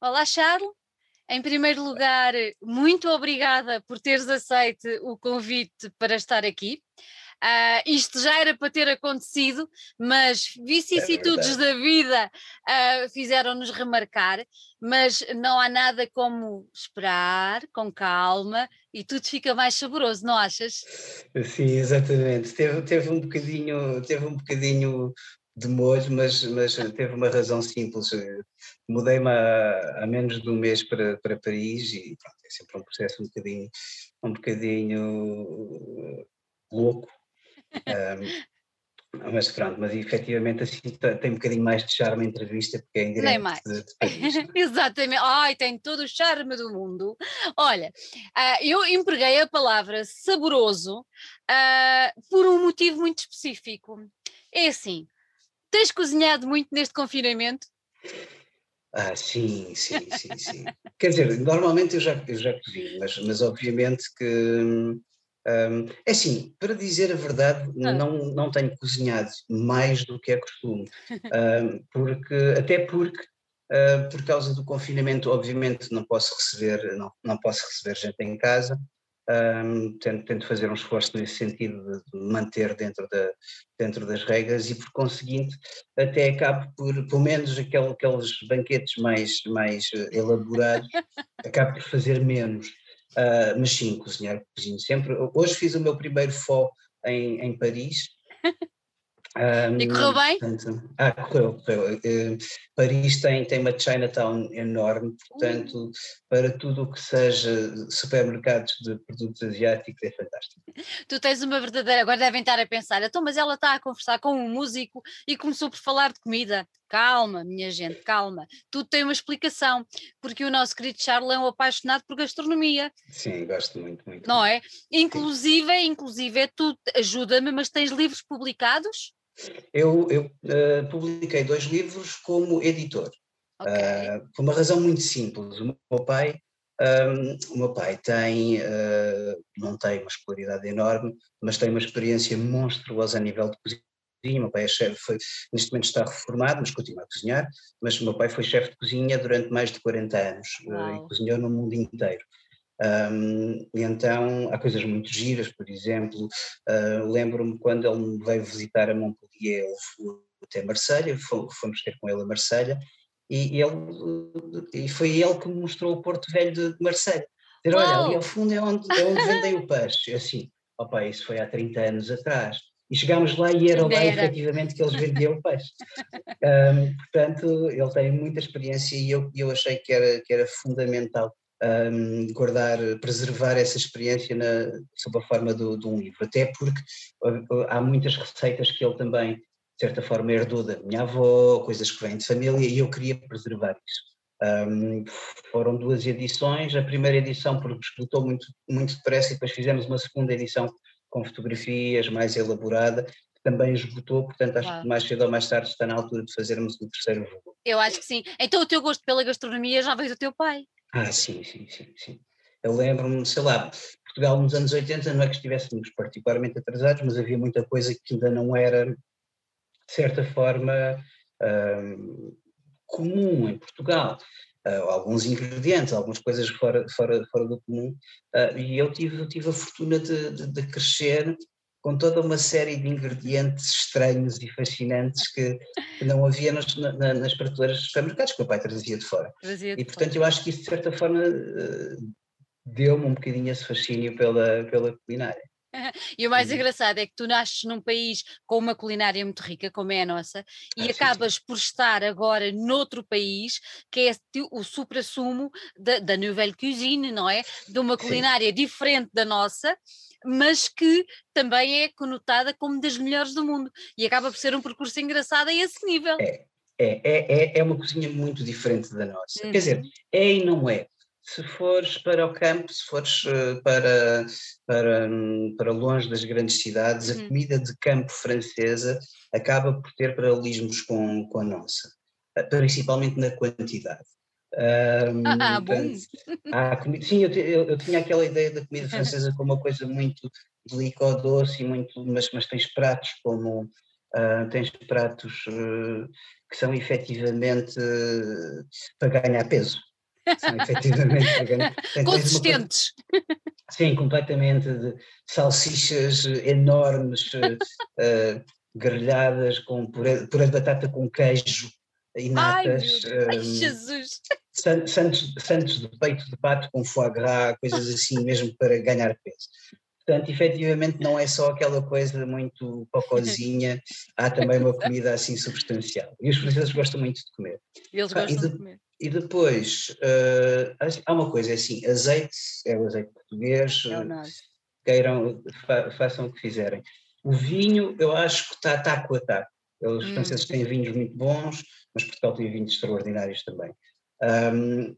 Olá, Charles. Em primeiro lugar, muito obrigada por teres aceito o convite para estar aqui. Uh, isto já era para ter acontecido, mas vicissitudes é da vida uh, fizeram-nos remarcar. Mas não há nada como esperar com calma e tudo fica mais saboroso, não achas? Sim, exatamente. Teve, teve um bocadinho, teve um bocadinho de molho, mas, mas teve uma razão simples. Mudei-me há, há, menos de um mês para, para Paris e pronto, é sempre um processo um bocadinho, um bocadinho louco. Um, mas pronto, mas efetivamente assim tem um bocadinho mais de charme a entrevista porque é em direto mais. De, de Paris. Exatamente, ai, tem todo o charme do mundo. Olha, uh, eu empreguei a palavra saboroso uh, por um motivo muito específico. É assim, Tens cozinhado muito neste confinamento? Ah, sim, sim, sim, sim. Quer dizer, normalmente eu já, eu já cozinho, mas, mas obviamente que. Hum, é assim, para dizer a verdade, ah. não, não tenho cozinhado mais do que é costume, um, porque, até porque, uh, por causa do confinamento, obviamente não posso receber, não, não posso receber gente em casa, um, tento, tento, fazer um esforço nesse sentido de manter dentro, da, dentro das regras e por conseguinte até acabo por, pelo menos aquel, aqueles banquetes mais, mais eh, elaborados, acabo por fazer menos. Uh, mas sim, cozinhar, cozinho sempre. Hoje fiz o meu primeiro fó em, em Paris, um, e correu bem? Portanto, ah, correu, correu. Uh, Paris tem, tem uma Chinatown enorme, portanto, para tudo o que seja supermercados de produtos asiáticos é fantástico. Tu tens uma verdadeira. Agora devem estar a pensar, então, mas ela está a conversar com um músico e começou por falar de comida. Calma, minha gente, calma. Tudo tem uma explicação, porque o nosso querido Charles é um apaixonado por gastronomia. Sim, gosto muito, muito. Não é? Inclusive, Sim. inclusive, tu ajuda-me, mas tens livros publicados? Eu, eu uh, publiquei dois livros como editor, okay. uh, por uma razão muito simples. O meu pai, um, ehm, o meu pai tem, uh, não tem uma escolaridade enorme, mas tem uma experiência monstruosa a nível de cozinha. Meu pai é chefe, foi, neste momento está reformado, mas continua a cozinhar. Mas o meu pai foi chefe de cozinha durante mais de 40 anos e cozinhou no mundo inteiro. Um, e então há coisas muito giras, por exemplo, uh, lembro-me quando ele me veio visitar a Montpellier, ele foi até Marselha, fomos ter com ele a Marselha, e, ele, e foi ele que me mostrou o Porto Velho de, de Marselha. Dizer, olha, ali ao fundo é onde, é onde vendem o peixe. Eu assim, opa, isso foi há 30 anos atrás. E chegámos lá e era lá efetivamente que eles vendiam o peixe. Um, portanto, ele tem muita experiência e eu, eu achei que era, que era fundamental um, guardar, preservar essa experiência na, sob a forma do, de um livro, até porque há muitas receitas que ele também, de certa forma, herdou da minha avó, coisas que vêm de família, e eu queria preservar isso. Um, foram duas edições, a primeira edição porque esgotou muito, muito depressa e depois fizemos uma segunda edição com fotografias mais elaborada, que também esgotou, portanto acho que mais cedo ou mais tarde está na altura de fazermos o terceiro volume. Eu acho que sim. Então o teu gosto pela gastronomia já veio do teu pai? Ah, sim, sim, sim, sim. Eu lembro-me, sei lá, Portugal nos anos 80 não é que estivéssemos particularmente atrasados, mas havia muita coisa que ainda não era, de certa forma, um, comum em Portugal. Uh, alguns ingredientes, algumas coisas fora, fora, fora do comum, uh, e eu tive, tive a fortuna de, de, de crescer com toda uma série de ingredientes estranhos e fascinantes que, não havia nas, na, nas prateleiras dos supermercados que o meu pai trazia de fora. Trazia de e portanto fora. eu acho que isso de certa forma eh, deu-me um bocadinho esse fascínio pela, pela culinária. E o mais engraçado é que tu nasces num país com uma culinária muito rica, como é a nossa, e ah, acabas sim, sim. por estar agora noutro país que é o supra-sumo da, da Nouvelle Cuisine, não é? De uma culinária sim. diferente da nossa, mas que também é conotada como das melhores do mundo e acaba por ser um percurso engraçado a esse nível. É, é, é, é uma cozinha muito diferente da nossa. Uhum. Quer dizer, uhum. é e não é. Se fores para o campo, se fores eh, para, para, para longe das grandes cidades, uhum. a comida de campo francesa acaba por ter paralelismos com, com a nossa, eh, principalmente na quantidade. Um, ah, bom. comida, sim, eu, eu, eu, tinha aquela ideia da comida francesa como uma coisa muito doce, muito, mas, mas tens pratos como uh, tens pratos uh, que são efetivamente uh, para ganhar peso. São efetivamente Consistentes. Uma... Sim, completamente. De salsichas enormes, uh, grelhadas com puré de batata com queijo e natas. Ai, Ai Jesus! Santos, santos de peito de pato com foie gras, coisas assim mesmo para ganhar peso. Portanto, efetivamente não é só aquela coisa muito cocozinha, há também uma comida assim substancial. E os franceses gostam muito de comer. Eles gostam ah, de, de, comer. E depois, uh, há uma coisa é assim, azeite, é o azeite português, é queiram, fa, façam o que fizerem. O vinho, eu acho que está taco a taco. Os hum. franceses têm vinhos muito bons, mas Portugal tem vinhos extraordinários também. Um,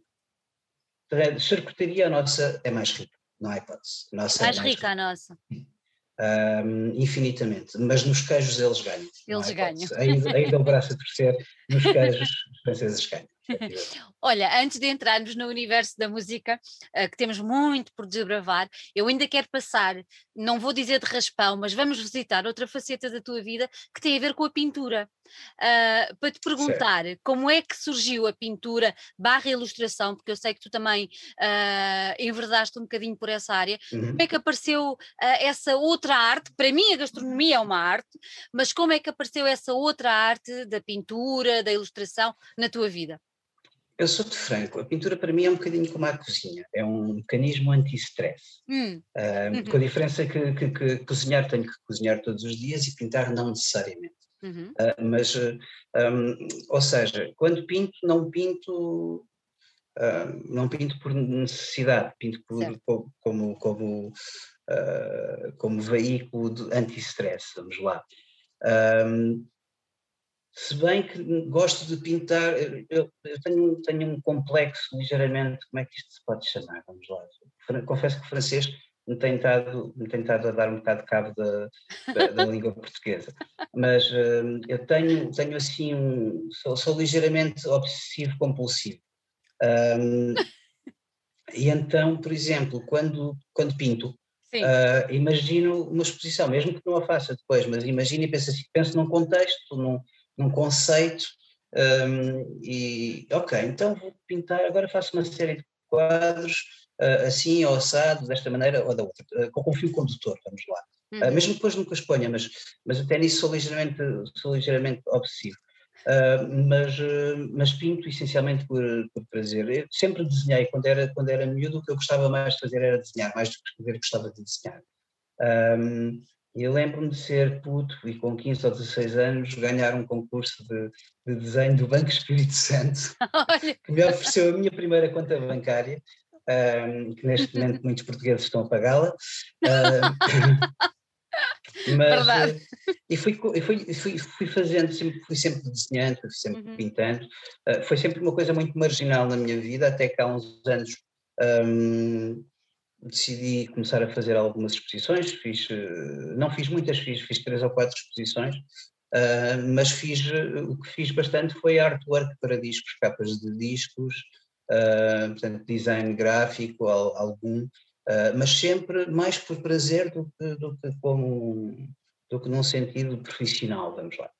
charcutaria, a nossa é mais rica, não há hipótese. Nossa mais, é mais rica, rica a nossa. Um, infinitamente, mas nos queijos eles ganham. Eles ganham. Ainda, ainda o braço a torcer, nos queijos os franceses ganham. Olha, antes de entrarmos no universo da música, uh, que temos muito por desbravar, eu ainda quero passar, não vou dizer de raspão, mas vamos visitar outra faceta da tua vida que tem a ver com a pintura. Uh, para te perguntar certo. como é que surgiu a pintura barra ilustração, porque eu sei que tu também uh, enverdaste um bocadinho por essa área, uhum. como é que apareceu uh, essa outra arte? Para mim a gastronomia é uma arte, mas como é que apareceu essa outra arte da pintura, da ilustração na tua vida? Eu sou-te franco, a pintura para mim é um bocadinho como a cozinha, é um mecanismo anti-stress. Hum. Uh, uhum. Com a diferença que, que, que, cozinhar tenho que cozinhar todos os dias e pintar não necessariamente. Uhum. Uh, mas, um, ou seja, quando pinto, não pinto. Não pinto por necessidade, pinto por, como, como, como, como veículo de anti-stress, vamos lá. Um, se bem que gosto de pintar, eu, eu tenho, tenho, um complexo ligeiramente, como é que isto se pode chamar? Vamos lá. Confesso que o francês me tem estado, me tem estado a dar um bocado de cabo da, da, da língua portuguesa. Mas uh, eu tenho, tenho assim, um, sou, sou ligeiramente obsessivo compulsivo. Um, e então, por exemplo, quando, quando pinto, uh, imagino uma exposição, mesmo que não a faça depois, mas imagino e penso assim, penso num contexto, num, num conceito, um, e ok, então vou pintar, agora faço uma série de quadros, uh, assim ou assado, desta maneira ou da outra, uh, com um fio condutor, vamos lá. Uhum. Uh, mesmo depois nunca exponha, mas, mas até nisso sou ligeiramente, sou ligeiramente obsessivo. Mas, mas pinto essencialmente por, por prazer. Eu sempre desenhei, quando era, quando era miúdo, o que eu gostava mais de fazer era desenhar, mais do que escrever, gostava de desenhar. Um, eu lembro-me de ser puto e com 15 ou 16 anos ganhar um concurso de, de desenho do Banco Espírito Santo, que me ofereceu a minha primeira conta bancária, um, que neste momento muitos portugueses estão a pagá-la. Um, mas, Verdade. e fui, fui, fui, fui fazendo, sempre, fui sempre desenhando, fui sempre uhum. pintando, uh, foi sempre uma coisa muito marginal na minha vida, até que há uns anos um, decidi começar a fazer algumas exposições, fiz, eh, não fiz muitas, fiz, fiz três ou quatro exposições, uh, mas fiz, o que fiz bastante foi artwork para discos, capas de discos, uh, portanto design gráfico, algum, uh, mas sempre mais por prazer do que, do que como do que num sentido profissional, vamos lá.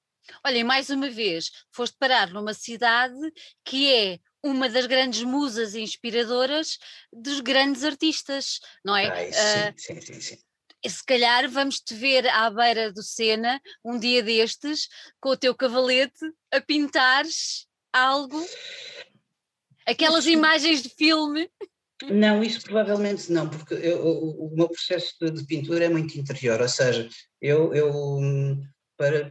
Olha, mais uma vez, foste parar numa cidade que é uma das grandes musas inspiradoras dos grandes artistas, não é? Ai, sim, uh, sim, sim, sim. Se calhar vamos te ver à beira do Sena um dia destes com o teu cavalete a pintares algo, aquelas imagens de filme. Não, isso provavelmente não, porque eu, o, o, meu processo de, de, pintura é muito interior, ou seja, eu, eu para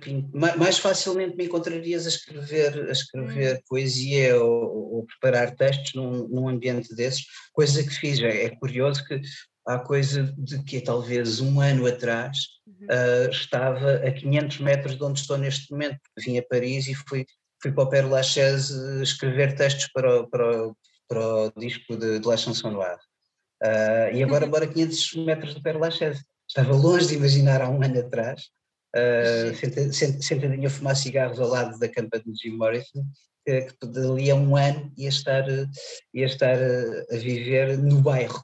mais facilmente me encontrarias a escrever, a escrever hum. poesia ou, ou, preparar textos num, num, ambiente desses, coisa que fiz. É, é, curioso que há coisa de que talvez um ano atrás uhum. uh, estava a 500 metros de onde estou neste momento, vim a Paris e fui, fui para o Père Lachaise escrever textos para o, para o, para o disco de, de La Chanson Noire. Uh, e agora moro a 500 metros do Père Lachaise. Estava longe de imaginar há um ano atrás uh, sentadinho a fumar cigarros ao lado da campa de Jim Morrison, que, que dali a um ano ia estar, ia estar a viver no bairro.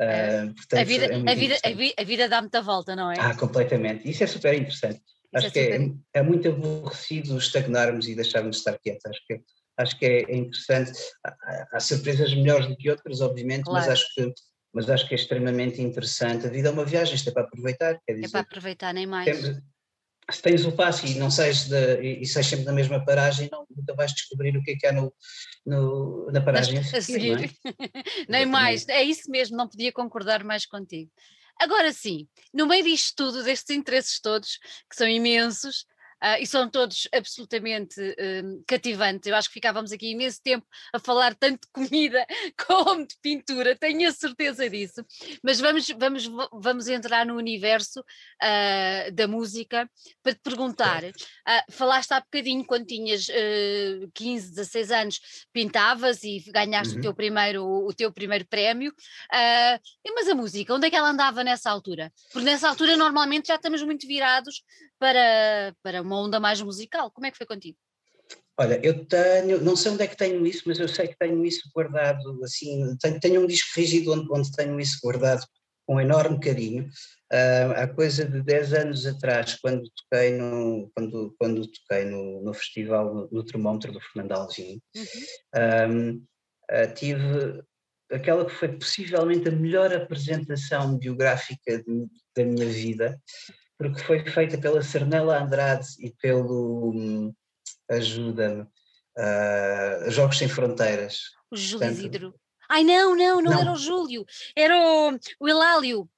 Uh, portanto, a vida, é a, vida, a, vida, a vida dá muita volta, não é? Ah, completamente. Isso é super interessante. Isso Acho é que é, é, muito aborrecido estagnarmos e deixarmos de estar quietos. Acho que acho que é, é interessante. Há, há, surpresas melhores do que outras, obviamente, claro. mas acho que mas acho que é extremamente interessante. A vida é uma viagem, isto é para aproveitar. Dizer, é para aproveitar, nem mais. Temos, se tens o passo e não sais de, e, e sais sempre na mesma paragem, não, nunca vais descobrir o que é que há no, no na paragem. A seguir. É? nem mais, é isso mesmo, não podia concordar mais contigo. Agora sim, no meio disto tudo, destes interesses todos, que são imensos, Uh, e são todos absolutamente uh, cativantes. Eu acho que ficávamos aqui imenso tempo a falar tanto de comida como de pintura, tenho a certeza disso. Mas vamos, vamos, vamos entrar no universo uh, da música para te perguntar. falaste há bocadinho, quando tinhas 15, 16 anos, pintavas e ganhaste uhum. o, teu primeiro, o teu primeiro prémio. mas a música, onde é que ela andava nessa altura? Porque nessa altura normalmente já estamos muito virados para, para uma onda mais musical. Como é que foi contigo? Olha, eu tenho, não sei onde é que tenho isso, mas eu sei que tenho isso guardado, assim, tenho, tenho um disco rígido onde, onde tenho isso guardado com enorme carinho. Uh, há coisa de 10 anos atrás, quando toquei no, quando, quando toquei no, no festival, no, no termómetro do Fernando Alvim, uhum. uh, tive aquela que foi possivelmente a melhor apresentação biográfica de, da minha vida, porque foi feita pela Cernela Andrade e pelo hum, ajuda-me uh, Jogos Sem Fronteiras. O Júlio Portanto, Isidro. Ai não, não, não, não, era o Júlio, era o, o Elálio.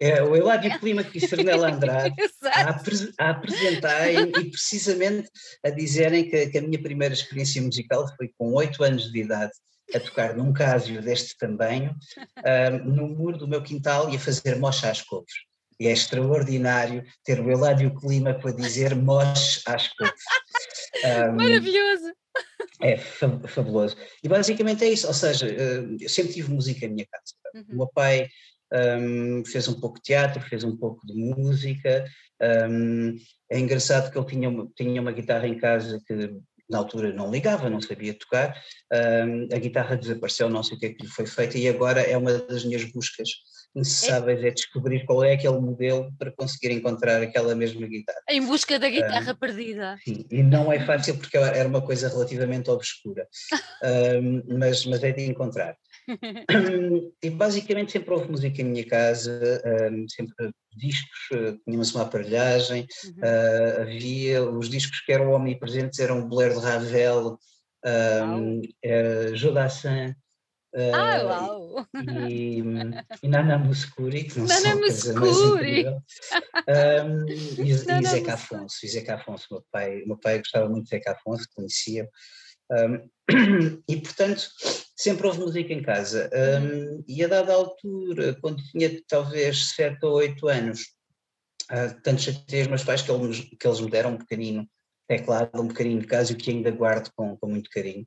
É, o Eládio Clima e Cernela Andrade a, a apresentarem e precisamente a dizerem que, que, a minha primeira experiência musical foi com oito anos de idade a tocar num casio deste tamanho uh, no muro do meu quintal e a fazer mocha às couves e é extraordinário ter o Eládio Clima para dizer moche às couves. Um, Maravilhoso! É fabuloso. E basicamente é isso, ou seja, hum, eu sempre tive música em minha casa. Uhum. O meu pai um, fez um pouco de teatro, fez um pouco de música. Um, é engraçado que ele tinha uma, tinha uma guitarra em casa que na altura não ligava, não sabia tocar. Um, a guitarra desapareceu, não sei o que é que lhe foi feito, e agora é uma das minhas buscas necessáveis é descobrir qual é aquele modelo para conseguir encontrar aquela mesma guitarra. Em busca da guitarra perdida. Sim, e não é fácil porque era uma coisa relativamente obscura, um, mas, mas é de encontrar. e basicamente sempre houve música em minha casa, um, sempre discos, uh, tínhamos uma aparelhagem, uhum. uh, havia os discos que eram omnipresentes, eram o Bolero de Ravel, um, uh, Jodassin, ah, uau! E, e Nana Muscuri, que não Nana Muscuri! Um, e, e Zeca Afonso, e Zeca Afonso, meu pai, meu pai gostava muito de Zeca Afonso, conhecia. Um, e portanto, sempre houve música em casa. Um, e a dada altura, quando tinha talvez 7 ou 8 anos, uh, tanto chateei os meus pais que eles, que eles me deram um pequenino teclado, um pequenino de casa, o que ainda guardo com, com muito carinho.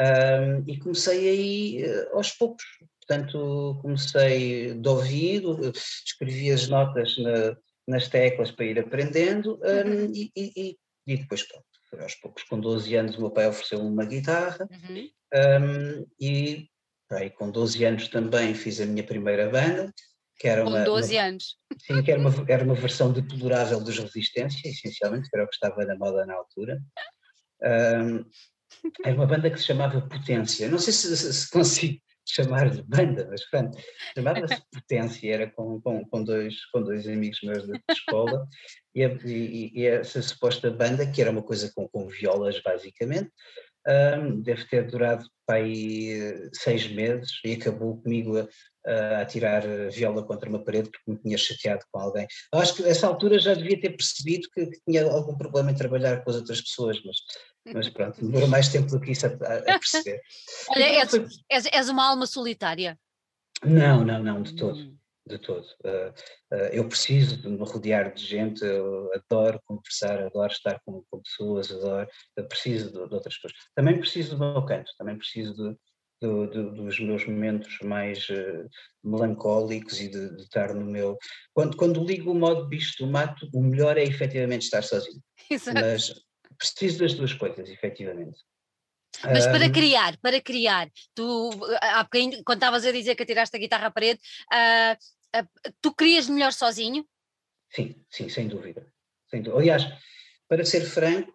Um, e comecei aí uh, aos poucos. Portanto, comecei de ouvido, escrevi as notas na, nas teclas para ir aprendendo um, uhum. e, e, e, depois pronto, aos poucos. Com 12 anos o meu pai ofereceu-me uma guitarra uhum. um, e aí, com 12 anos também fiz a minha primeira banda. Que era com uma, 12 uma, anos. Sim, que era uma, era uma versão deplorável dos Resistência, essencialmente, que era o que estava na moda na altura. Um, era uma banda que se chamava Potência. Não sei se, se consigo chamar de banda, mas pronto, chamava-se Potência, era com, com, com, dois, com dois amigos meus da escola, e, e, e, essa suposta banda, que era uma coisa com, com violas basicamente, um, deve ter durado aí eh, seis meses e acabou comigo a, a tirar viola contra uma parede porque me tinha chateado com alguém. Eu acho que nessa altura já devia ter percebido que, que, tinha algum problema em trabalhar com as outras pessoas, mas, mas pronto, demorou mais tempo do que isso a, a perceber. Olha, és, és, és, uma alma solitária? Não, não, não, de todo. De todo. Uh, uh, eu preciso de me rodear de gente, eu adoro conversar, adoro estar com, com pessoas, adoro, preciso de, de, outras coisas. Também preciso do meu canto, também preciso de, de, dos meus momentos mais uh, melancólicos e de, estar no meu. Quando, quando ligo o modo bicho do mato, o melhor é efetivamente estar sozinho. Exato. Mas preciso das duas coisas, efetivamente. Mas para criar, para criar, tu há bocadinho, quando estavas a dizer que atiraste a guitarra à parede, uh, tu crias melhor sozinho? Sim, sim, sem dúvida. Sem dúvida. Aliás, para ser franco,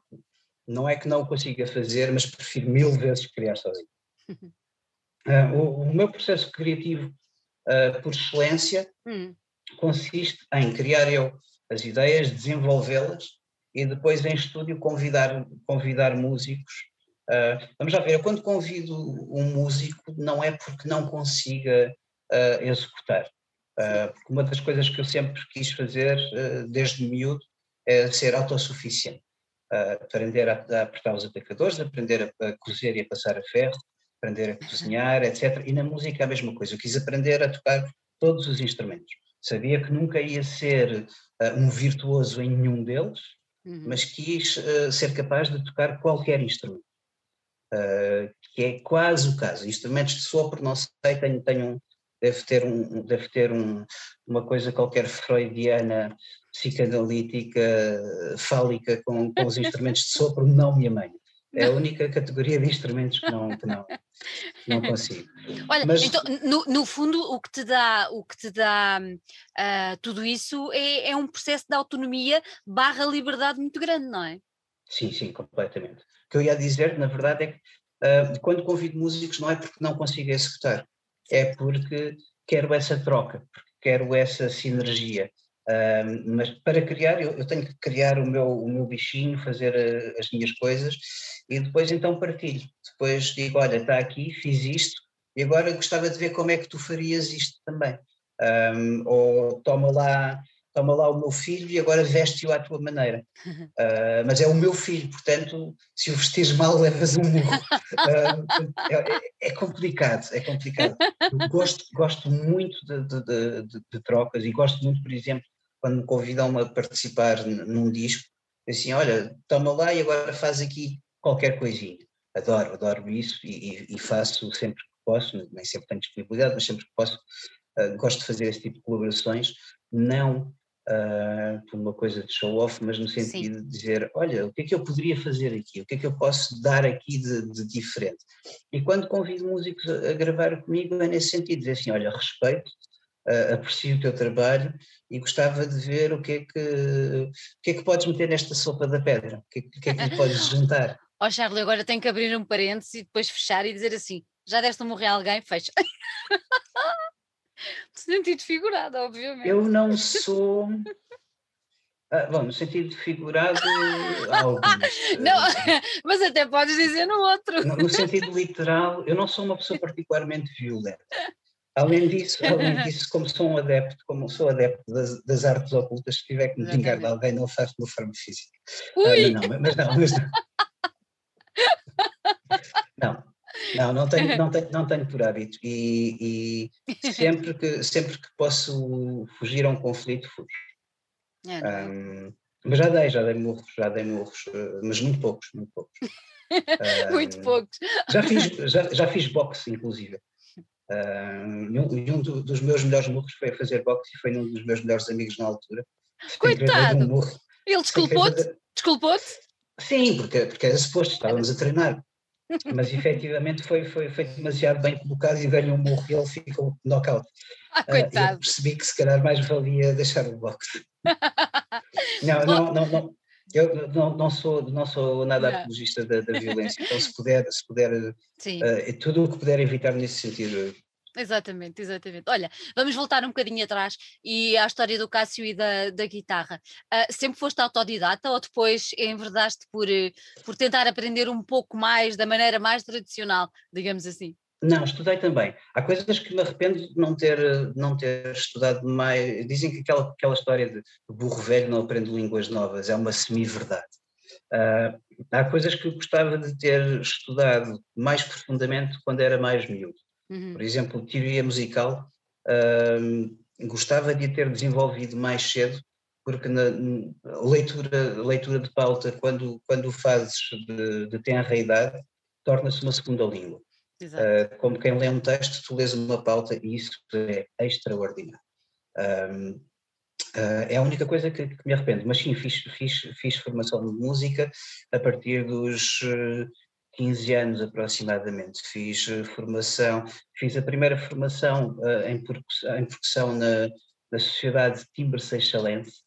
não é que não o consiga fazer, mas prefiro mil vezes criar sozinho. Uh, o, o, meu processo criativo, uh, por excelência, hum. consiste em criar eu as ideias, desenvolvê-las e depois em estúdio convidar, convidar músicos. Uh, vamos já ver, eu quando convido um músico não é porque não consiga executar. Porque uma das coisas que eu sempre quis fazer desde miúdo é ser autossuficiente. aprender a, a apertar os aplicadores, aprender a, a cozer e a passar a ferro, aprender a cozinhar, etc. E na música a mesma coisa. Eu quis aprender a tocar todos os instrumentos. Sabia que nunca ia ser uh, um virtuoso em nenhum deles, uhum. mas quis uh, ser capaz de tocar qualquer instrumento. Uh, que é quase o caso. Instrumentos de sopro, não sei, tenho, tenho um, deve ter, um, deve ter um, uma coisa qualquer freudiana, psicanalítica, fálica com, com os instrumentos de sopro, não me amanho. É a única categoria de instrumentos que não, que não, não consigo. Olha, Mas, então, no, no, fundo, o que te dá, o que te dá uh, tudo isso é, é, um processo de autonomia barra liberdade muito grande, não é? Sim, sim, completamente. O que eu ia dizer, na verdade, é que uh, quando convido músicos não é porque não consigo executar, é porque quero essa troca, quero essa sinergia. Mas para criar, eu, eu, tenho que criar o meu, o meu bichinho, fazer uh, as minhas coisas e depois então partilho. Depois digo: olha, está aqui, fiz isto e agora gostava de ver como é que tu farias isto também. Um, ou toma lá, toma lá o meu filho e agora veste-o à tua maneira. Uh, mas é o meu filho, portanto, se o vestires mal, levas um murro. Uh, é, é, complicado, é complicado. Eu gosto, gosto muito de, de, de, de, trocas e gosto muito, por exemplo, quando me convidam a participar num disco, assim, olha, toma lá e agora faz aqui qualquer coisinha. Adoro, adoro isso e, e faço sempre que posso, nem sempre tenho disponibilidade, mas sempre que posso, uh, gosto de fazer esse tipo de colaborações, não uh, por uma coisa de show-off, mas no sentido Sim. de dizer, olha, o que é que eu poderia fazer aqui, o que é que eu posso dar aqui de, de diferente. E quando convido músicos a, a, gravar comigo é nesse sentido, dizer assim, olha, respeito, uh, aprecio o teu trabalho e gostava de ver o que é que, o que, é que podes meter nesta sopa da pedra, o que, é que é que lhe podes juntar. Ó oh, Charlie, agora tenho que abrir um parênteses e depois fechar e dizer assim, já deste a morrer alguém, fecha. sentido figurado, obviamente. Eu não sou... Ah, bom, no sentido figurado, alguns. Não, mas até podes dizer no outro. No, no sentido literal, eu não sou uma pessoa particularmente violenta. Além disso, além disso, como sou um adepto, como sou adepto das, das artes ocultas, se tiver que me vingar de alguém, não faço de uma forma física. Uh, não, mas não, mas não. Não, não, não tenho, não tenho, não tenho por hábito e, e sempre, que, sempre que posso fugir a um conflito, fujo. É, um, mas já dei, já dei murros, já dei murros, mas muito poucos, muito poucos. muito poucos. Já fiz, já, já fiz boxe, inclusive. Um, um do, dos meus melhores murros foi a fazer boxe e foi um dos meus melhores amigos na altura. Coitado! Um Ele desculpou-te? Desculpou-te? Sim, porque, porque era suposto, estávamos a treinar. Mas efetivamente foi, foi, foi demasiado bem colocado e dei-lhe um murro e ele ficou knockout. Ah, coitado. Uh, eu percebi que se calhar mais valia deixar o boxe. não, não, não, não, eu não, não, sou, não sou nada não. apologista da, da, violência, então se puder, se puder uh, tudo o que puder evitar nesse sentido. Exatamente, exatamente. Olha, vamos voltar um bocadinho atrás e à história do Cássio e da, da guitarra. Uh, sempre foste autodidata ou depois enverdaste por, eh, por tentar aprender um pouco mais, da maneira mais tradicional, digamos assim? Não, estudei também. Há coisas que me arrependo de não ter, não ter estudado mais. Dizem que aquela, aquela história de burro velho não aprende línguas novas é uma semi-verdade. Uh, há coisas que gostava de ter estudado mais profundamente quando era mais miúdo. Uhum. Por exemplo, teoria musical, gostava de ter desenvolvido mais cedo, porque na leitura, leitura de pauta, quando, quando fazes de, de tenra idade, torna-se uma segunda língua. Uh, como quem lê um texto, tu lês uma pauta e isso é extraordinário. Um, uh, ah, é a única coisa que, que, me arrependo, mas sim, fiz, fiz, fiz formação de música a partir dos 15 ah, anos aproximadamente. Fiz formação, fiz a primeira formação uh, em, percussão, em percussão na, na Sociedade Timbre Seixalense,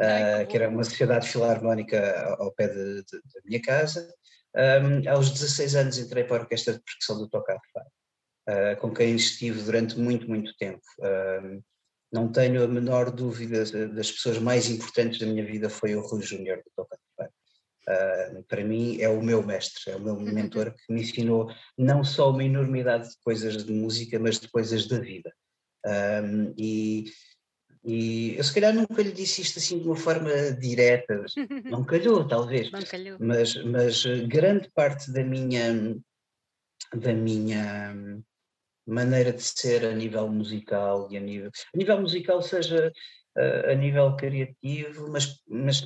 uh, que era uma sociedade filarmónica ao pé da minha casa. Um, aos 16 anos entrei para a Orquestra de Percussão do Tocar uh, com quem estive durante muito, muito tempo. Um, não tenho a menor dúvida das pessoas mais importantes da minha vida foi o Rui Júnior do Tocar Uh, para mim é o meu mestre, é o meu mentor que me ensinou não só uma enormidade de coisas de música, mas de coisas da vida. Um, e, e eu se calhar nunca lhe disse isto assim de uma forma direta, não calhou talvez, não calhou. Mas, mas grande parte da minha, da minha maneira de ser a nível musical e a nível, a nível musical seja uh, a nível criativo, mas, mas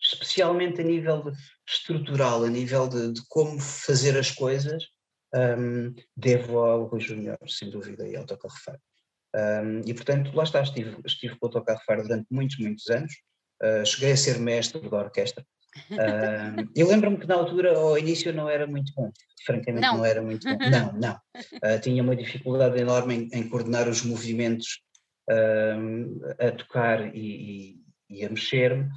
especialmente a nível estrutural, a nível de, de como fazer as coisas, um, devo ao Rui Júnior, sem dúvida, e ao Toca Refar. Um, e portanto, lá está, estive, estive com o Toca Refar durante muitos, muitos anos, uh, cheguei a ser mestre da orquestra. Uh, eu lembro-me que na altura, ao início, não era muito bom, francamente não, não era muito bom. Não, não. Uh, tinha uma dificuldade enorme em, em coordenar os movimentos a tocar e, e, e a mexer-me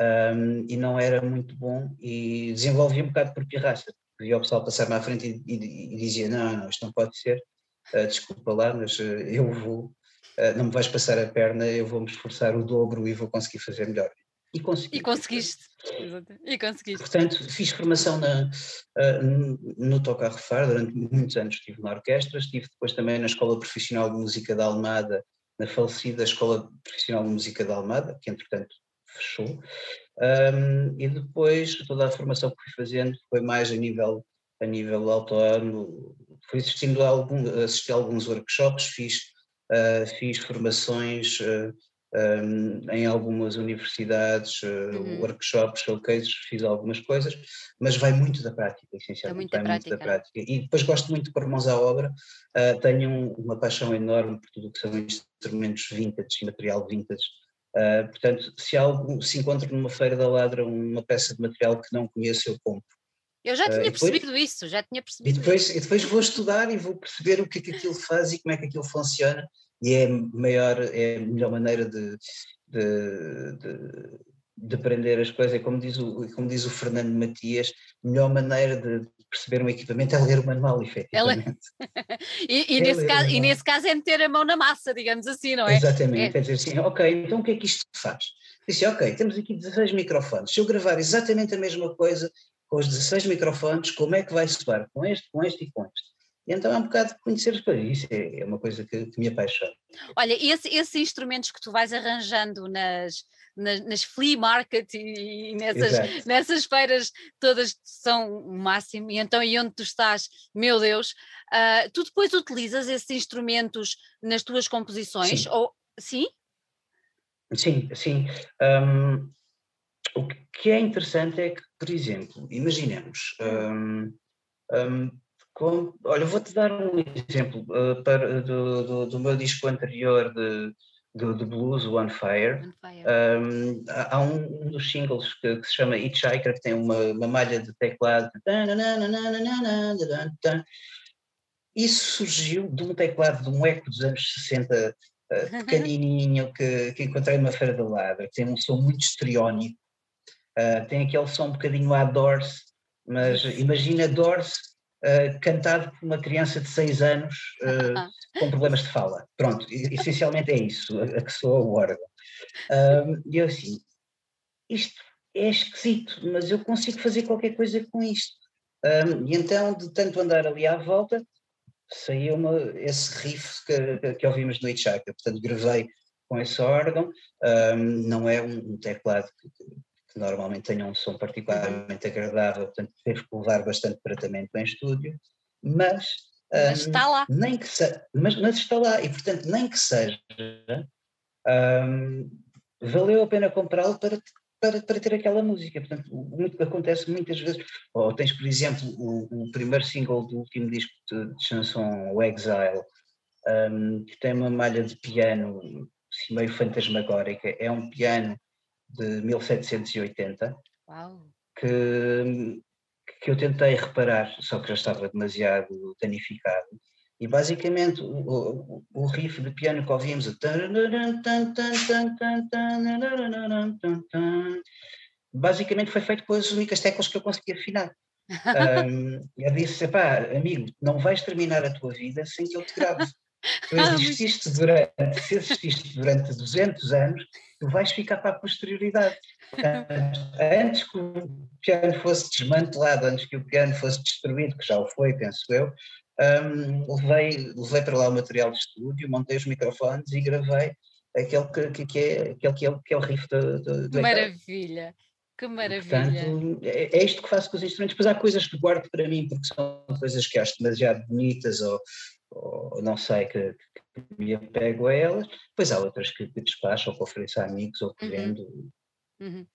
um, e não era muito bom e desenvolvi um bocado por pirraça. Via o pessoal passar-me à frente e, e, e, dizia, não, não, isto não pode ser, uh, desculpa lá, mas uh, eu vou, uh, não me vais passar a perna, eu vou me esforçar o dobro e vou conseguir fazer melhor. E consegui. E conseguiste. E conseguiste. Portanto, fiz formação na, no Toca a Refar, durante muitos anos estive na orquestra, estive depois também na Escola Profissional de Música da Almada, na falecida Escola Profissional de Música da Almada, que entretanto fechou. Um, e depois toda a formação que fui fazendo foi mais a nível, a nível autónomo, fui assistindo a, algum, assisti a alguns workshops, fiz, uh, fiz formações uh, ah, um, em algumas universidades, uh, uhum. workshops, showcases, fiz algumas coisas, mas vai muito da prática, essencialmente, é vai prática. muito da prática. E depois gosto muito de pôr mãos à obra, tenho uma paixão enorme por tudo o que são instrumentos vintage, material vintage, Uh, portanto, se algo se encontra numa feira da ladra uma peça de material que não conheço, eu compro. Eu já ah, tinha uh, percebido depois, isso, já tinha percebido. E depois, e depois vou estudar e vou perceber o que é que aquilo faz e como é que aquilo funciona e é a maior, é a melhor maneira de, de, de, de aprender as coisas. É como diz o, como diz o Fernando Matias, a melhor maneira de perceber um equipamento é ler o manual, efetivamente. e, e, é nesse caso, e nesse caso é meter a mão na massa, digamos assim, não é? Exatamente, é, dizer assim, ok, então o que é que isto faz? Disse, ok, temos aqui 16 microfones, se eu gravar exatamente a mesma coisa com os 16 microfones, como é que vai soar? Com este, com este e com este. E então é um bocado conhecer as coisas, isso é, é uma coisa que, que me apaixona. Olha, esse, esses instrumentos que tu vais arranjando nas, nas, nas flea market e, e nessas, nessas feiras todas são o máximo, e então e onde tu estás, meu Deus, uh, tu depois utilizas esses instrumentos nas tuas composições? Sim. Ou, sim? Sim, sim. Um, o que é interessante é que, por exemplo, imaginemos, um, um, com, olha, vou-te dar um exemplo uh, para, do, do, do, meu disco anterior de, do, do blues, One Fire. One Fire. Um, há um, um, dos singles que, que, se chama Hitchhiker, que tem uma, uma malha de teclado. Isso surgiu de um teclado de um eco dos anos 60, uh, pequenininho, que, que encontrei numa feira Ladra, que tem um som muito histriónico, uh, tem aquele som um bocadinho a Doors, mas imagina Doors uh, cantado por uma criança de 6 anos uh, com problemas de fala. Pronto, essencialmente é isso, a, a que soa o órgão. E eu assim, isto é esquisito, mas eu consigo fazer qualquer coisa com isto. Um, e então, de tanto andar ali à volta, saiu esse riff que, que ouvimos no Hitchhiker. Portanto, gravei com esse órgão. Um, não é um, um teclado que, que normalmente tenham um som particularmente agradável, portanto teve que levar bastante tratamento em estúdio, mas, mas um, está lá. Nem que se, mas, mas, está lá, e portanto nem que seja, um, valeu a pena comprá-lo para, para, para ter aquela música, portanto muito acontece muitas vezes, ou tens por exemplo o, o primeiro single do último disco de, de chanson, o Exile, um, que tem uma malha de piano assim, meio fantasmagórica, é um piano de 1780, Uau. Que, que eu tentei reparar, só que já estava demasiado danificado, E basicamente o, o, o riff de piano que ouvimos, basicamente foi feito com as únicas teclas que eu consegui afinar. um, eu disse, pá, amigo, não vais terminar a tua vida sem que eu te grave. Tu exististe durante, se exististe durante 200 anos, tu vais ficar para a posterioridade. Antes que o piano fosse desmantelado, antes que o piano fosse destruído, que já o foi, penso eu, um, levei, levei para lá o material de estúdio, montei os microfones e gravei aquele que, que, que é, aquele que, é, que é o riff do, do, do Maravilha! Que maravilha! Portanto, é, é, isto que faço com os instrumentos. Depois há coisas que guardo para mim porque são coisas que acho demasiado bonitas ou, ou não sei, que, que, me apego a elas. Depois há outras que, que despacho ou que ofereço a amigos ou que uhum. vendo. Uhum.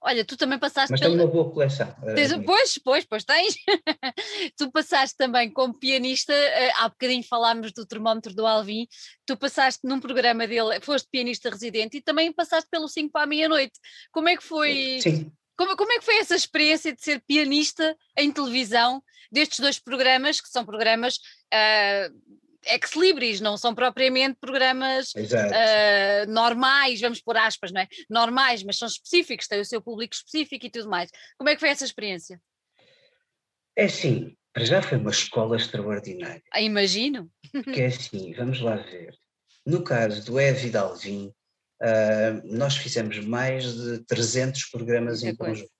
Olha, tu também passaste. Mas pela... tenho uma boa coleção. Eh, tens, pois, pois, pois tens. tu passaste também como pianista, eh, há bocadinho falámos do termómetro do Alvin, tu passaste num programa dele, foste pianista residente e também passaste pelo 5 para a meia-noite. Como é que foi? Sim. Como, como é que foi essa experiência de ser pianista em televisão destes dois programas, que são programas uh, ex libris, não são propriamente programas uh, normais, vamos por aspas, não é? Normais, mas são específicos, têm o seu público específico e tudo mais. Como é que foi essa experiência? É sim, para já foi uma escola extraordinária. Ah, imagino. Que é assim, vamos lá ver. No caso do Evi Dalvin, uh, nós fizemos mais de 300 programas em conjunto.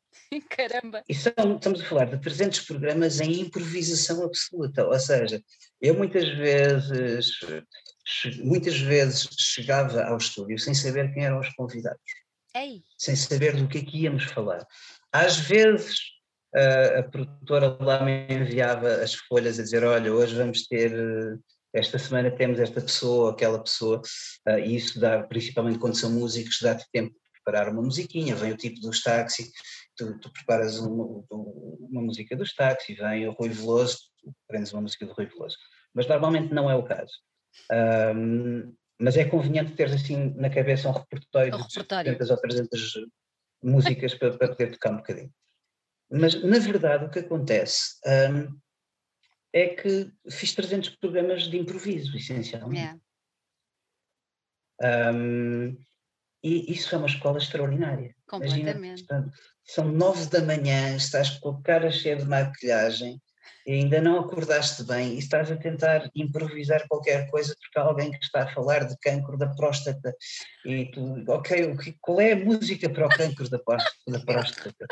Caramba! E são, estamos a falar de 300 programas em improvisação absoluta, ou seja, eu muitas vezes, muitas vezes chegava ao estúdio sem saber quem eram os convidados, Ei. sem saber do que é que íamos falar. Às vezes a, a produtora lá me enviava as folhas a dizer, olha, hoje vamos ter esta semana temos esta pessoa, aquela pessoa, e isso dá, principalmente quando são músicos, dá-te tempo de preparar uma musiquinha, vem o tipo dos táxi, tu, tu preparas uma, uma, música dos táxi, vem o Rui Veloso, prendes uma música do Rui Veloso. Mas normalmente não é o caso. Um, mas é conveniente ter assim na cabeça um repertório um de 200 ou 300 músicas para, para poder tocar um bocadinho. Mas, na verdade, o que acontece um, é que fiz 300 programas de improviso, essencialmente. Yeah. Um, e isso é uma escola extraordinária. Completamente. Imagina, são nove da manhã, estás com a cara cheia de maquilhagem, e ainda não acordaste bem e estás a tentar improvisar qualquer coisa porque há alguém que está a falar de cancro da próstata e tu, ok, qual é a música para o cancro da, da próstata?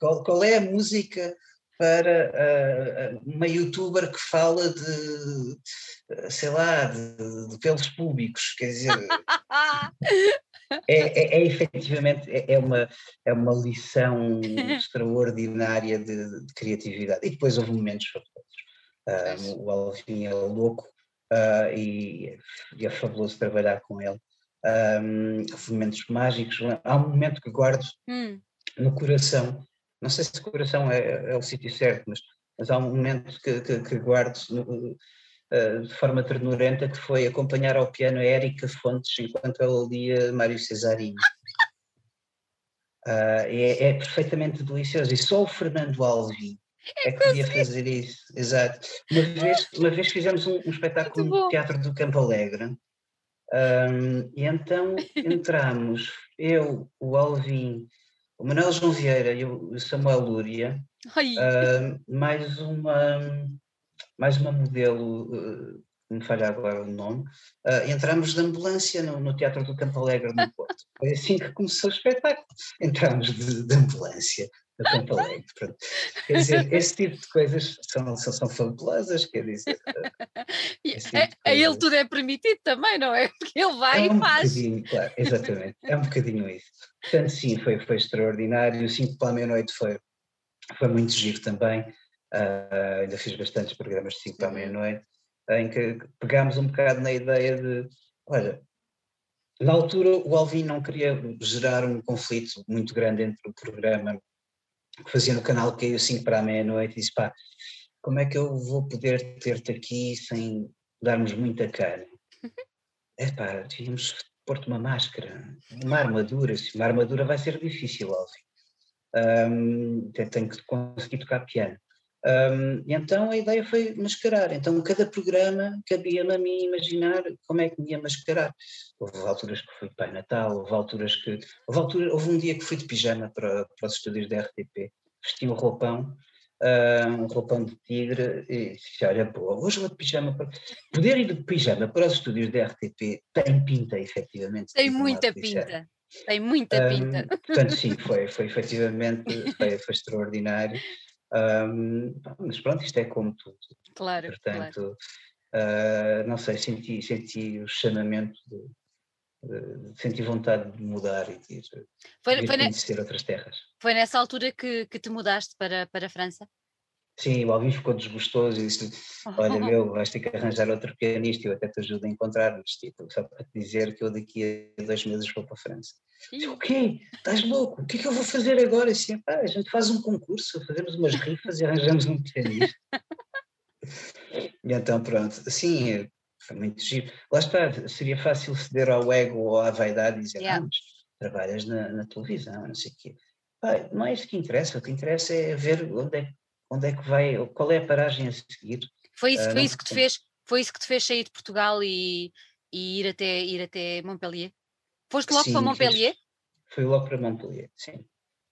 Qual, qual é a música para uh, uma youtuber que fala de, sei lá, de, de pelos públicos, quer dizer, é, é, é efetivamente é, é, uma, é uma lição extraordinária de, de, criatividade. E depois houve momentos fabulosos. Um, o Alvin é louco uh, e, e, é fabuloso trabalhar com ele. Um, houve momentos mágicos. Há um momento que guardo hum. no coração. Não sei se o coração é, é o sítio certo, mas, mas, há um momento que, que, que guardo no, de forma ternurenta, que foi acompanhar ao piano a Érica Fontes enquanto ela lia Mário Cesarini. Uh, é, é, perfeitamente delicioso. E só o Fernando Alvim é que podia fazer isso. Exato. Uma vez, uma vez fizemos um, um espetáculo no Teatro do Campo Alegre. Um, e então entramos, eu, o Alvin, o Manuel João Vieira e o Samuel Lúria, uh, mais uma mais uma modelo, uh, me falha agora o nome, uh, entramos de ambulância no, no, Teatro do Campo Alegre, no Porto. Foi assim que começou o espetáculo. Entramos de, de ambulância no Campo Alegre. Pronto. Quer dizer, esse tipo de coisas são, são, são fabulosas, quer dizer. Tipo a, a, ele tudo é permitido também, não é? Porque ele vai é um e faz. Bocadinho, claro, exatamente. É um bocadinho isso. Portanto, sim, foi, foi extraordinário. O 5 para a meia-noite foi, foi muito giro também. Uh, ainda fiz bastantes programas de 5 para a uhum. meia-noite, em que pegámos um bocado na ideia de, olha, na altura o Alvin não queria gerar um conflito muito grande entre o programa que fazia no canal que eu 5 para a meia-noite e disse, pá, como é que eu vou poder ter-te aqui sem darmos muita cara? É pá, devíamos pôr-te uma máscara, uma armadura, uma armadura vai ser difícil, Alvin. Um, tenho que conseguir tocar piano. Um, então a ideia foi mascarar. Então cada programa cabia-me a mim imaginar como é que me ia mascarar. Houve alturas que fui de Pai Natal, houve alturas que. Houve, altura, houve um dia que fui de pijama para, para os estúdios da RTP, vesti um roupão, uh, um roupão de tigre, e disse: Olha, boa, hoje vou de pijama. Para... Poder ir de pijama para os estúdios da RTP tem pinta, efetivamente. Tem muita pinta. Tem muita pinta. Um, portanto, sim, foi, foi efetivamente foi, foi extraordinário. Um, mas pronto, isto é como tudo. Claro. Portanto, claro. Uh, não sei, senti, senti o chamamento de, senti vontade de mudar e de, foi, de foi conhecer outras terras. Foi nessa altura que, que te mudaste para, para a França? Sim, o Alvin ficou desgostoso e disse: Olha, meu, vais ter que arranjar outro pianista, eu até te ajudo a encontrar nos tipo, só para te dizer que eu daqui a dois meses vou para a França. Disse, o quê? Estás louco? O que é que eu vou fazer agora? Assim, pá, a gente faz um concurso, fazemos umas rifas e arranjamos um pianista. e então, pronto, assim, foi muito giro. Lá está, seria fácil ceder ao ego ou à vaidade e dizer: yeah. ah, mas trabalhas na, na televisão, não sei o quê. Pá, não é isso que interessa, o que interessa é ver onde é onde é que vai, qual é a paragem a seguir. Foi isso, uh, foi isso que te fez, foi isso que te fez sair de Portugal e, e ir, até, ir até Montpellier? Foste logo sim, para Montpellier? Fiz, fui logo para Montpellier, sim.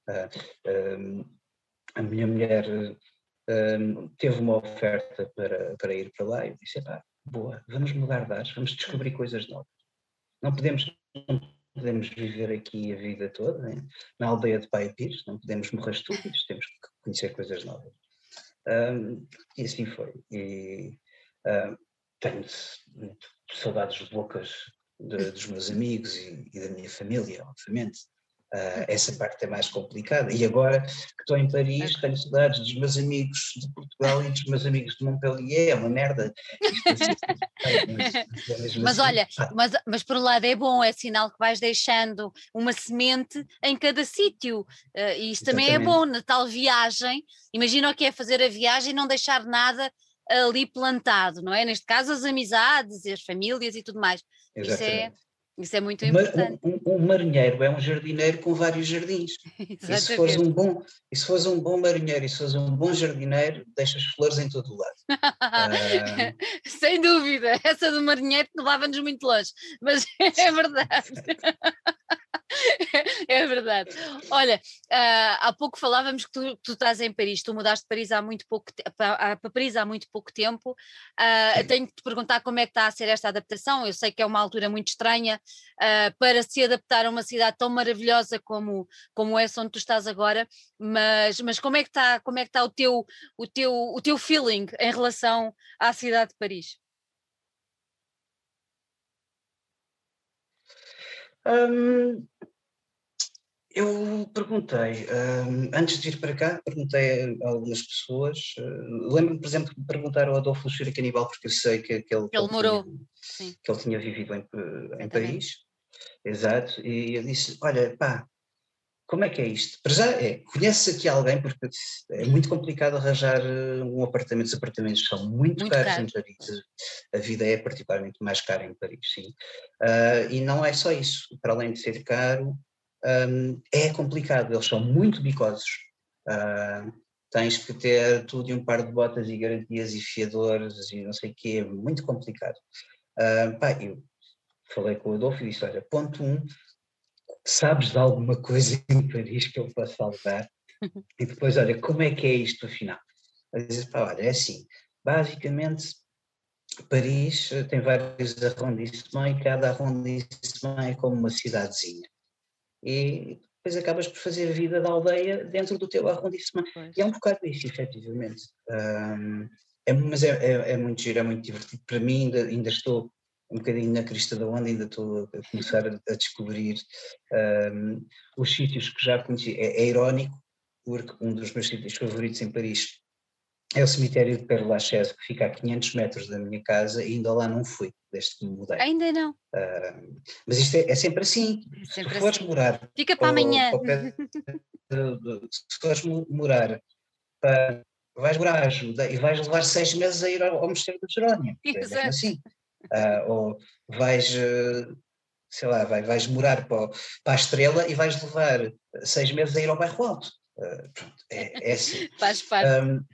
Uh, a minha mulher teve uma oferta para, para ir para lá e eu disse, pá, boa, vamos mudar de ares, vamos descobrir coisas novas. Não podemos, não podemos viver aqui a vida toda, né? na aldeia de Pai Pires, não podemos morrer estúpidos, temos que conhecer coisas novas. Um, e assim foi. E uh, tenho saudades loucas de, dos meus amigos e, e, da minha família, obviamente. Uh, essa parte é mais complicada. E agora que estou em Paris, tenho saudades dos meus amigos de Portugal e dos meus amigos de Montpellier. É uma merda. mas olha, mas, mas por um lado é bom, é sinal que vais deixando uma semente em cada sítio. Uh, e isso também é bom na tal viagem. Imagina o que é fazer a viagem e não deixar nada ali plantado, não é? Neste caso, as amizades e as famílias e tudo mais. Exatamente. Isso é, isso é muito importante. Um, um, um, marinheiro é um jardineiro com vários jardins. e se fores um bom, e se fores um bom marinheiro e se fores um bom jardineiro, deixas flores em todo o lado. Sem dúvida, essa do marinheiro levava-nos muito longe, mas é verdade. é verdade. Olha, uh, há pouco falávamos que tu, tu, estás em Paris, tu mudaste de Paris há muito pouco para, para Paris há muito pouco tempo. Uh, tenho que te perguntar como é que está a ser esta adaptação. Eu sei que é uma altura muito estranha uh, para se adaptar a uma cidade tão maravilhosa como, como essa onde tu estás agora, mas, mas como é que está, como é que está o, teu, o, teu, o teu feeling em relação à cidade de Paris? Um, eu perguntei, um, antes de vir para cá, perguntei a algumas pessoas. Uh, Lembro-me, por exemplo, de perguntar ao Adolfo Luxúria Canibal, porque eu sei que, que ele, ele, morou. Tinha, que ele tinha vivido em, em Paris. Exato. E eu disse: Olha, pá, como é que é isto? Para já é, conhece aqui alguém, porque é muito complicado arranjar um apartamento, os apartamentos são muito, muito caros caro. em Paris, a vida é particularmente mais cara em Paris, sim. Uh, e não é só isso, para além de ser caro, um, é complicado, eles são muito bicosos. Uh, tens que ter tudo e um par de botas e garantias e fiadores e não sei o quê, é muito complicado. Uh, pá, eu falei com o Adolfo e disse, olha, ponto um, sabes de alguma coisa em Paris que eu possa falar? e depois, olha, como é que é isto afinal? Eu disse, pá, olha, é assim, basicamente Paris eh, tem vários arrondissements e cada arrondissement é como uma cidadezinha e depois acabas por fazer a vida da aldeia dentro do teu arrondissement. E é um bocado isso, efetivamente. Um, é, mas é, é, é, muito giro, é muito divertido. Para mim, ainda, ainda estou um bocadinho na crista da onda, ainda estou a começar a, a descobrir um, os sítios que já conheci. É, é irónico, porque um dos meus sítios favoritos em Paris é o cemitério de Père Lachaise, que fica a 500 metros da minha casa e ainda lá não fui, desde que me mudei. Ainda não. Uh, mas isto é, é sempre assim. É sempre se fores assim. morar. Fica para amanhã. se fores morar para. Vais morar e vais levar seis meses a ir ao, ao Mosteiro do Jerónimo. É Exato. assim. Uh, ou vais. Uh, sei lá, vai, vais morar para, para a Estrela e vais levar seis meses a ir ao bairro alto. Uh, pronto, é, é assim. Faz parte. Um,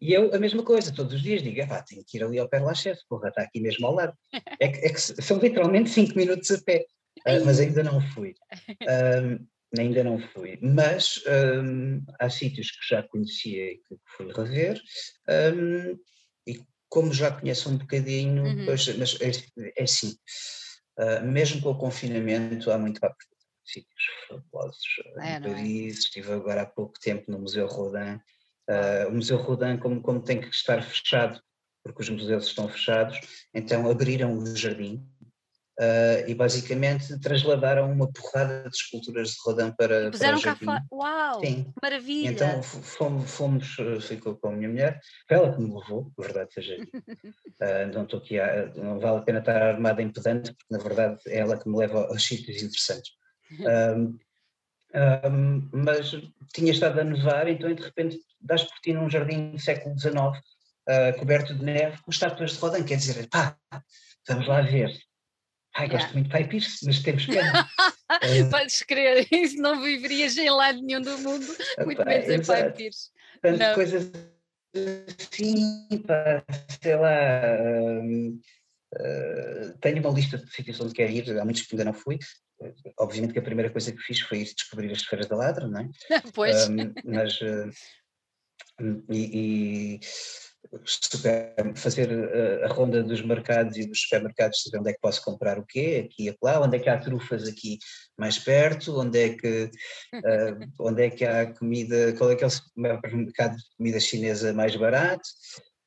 E eu, a mesma coisa, todos os dias digo, pá, tenho que ir ali ao Père Lachaise, porra, está aqui mesmo ao lado. É que, é que são literalmente 5 minutos a pé, uh, mas ainda não fui. Um, ainda não fui, mas um, há sítios que já conhecia e que fui rever, um, como já conheço um bocadinho, uhum. pois, mas é, é assim, uh, mesmo com o confinamento, há muito para sítios fabulosos. É, em? Paris, é? estive agora há pouco tempo no Museu Rodin, Uh, o Museu Rodin, como, como tem que estar fechado, porque os museus estão fechados, então abriram o jardim uh, e basicamente trasladaram uma porrada de esculturas de Rodin para, e puseram para o jardim. Uau, Sim. maravilha! Então fomos, fomos, ah, ficou com a minha mulher, foi ela que me levou, verdade seja uh, não estou aqui a, não vale a pena estar armada em pedante, porque na verdade é ela que me leva aos sítios interessantes. Um, um, mas tinha estado a nevar, então de repente das por ti num jardim do século XIX, uh, coberto de neve, com estátuas de Rodin, quer dizer, pá, vamos lá ver. Ai, gosto yeah. muito de Pierce, mas temos pena. uh, Podes crer, isso não viverias em lado nenhum do mundo, muito menos em Pai Pierce. Tanto coisas assim, pá, sei lá, uh, tenho uma lista de sítios onde quero ir, há muitos que ainda não fui, obviamente que a primeira coisa que fiz foi ir descobrir as feiras da Ladra, não é? pois. Um, mas, uh, e, e fazer a, a, ronda dos mercados e dos supermercados, saber onde é que posso comprar o quê, aqui e lá, onde é que há trufas aqui mais perto, onde é que, uh, onde é que há comida, qual é que é o mercado de comida chinesa mais barato,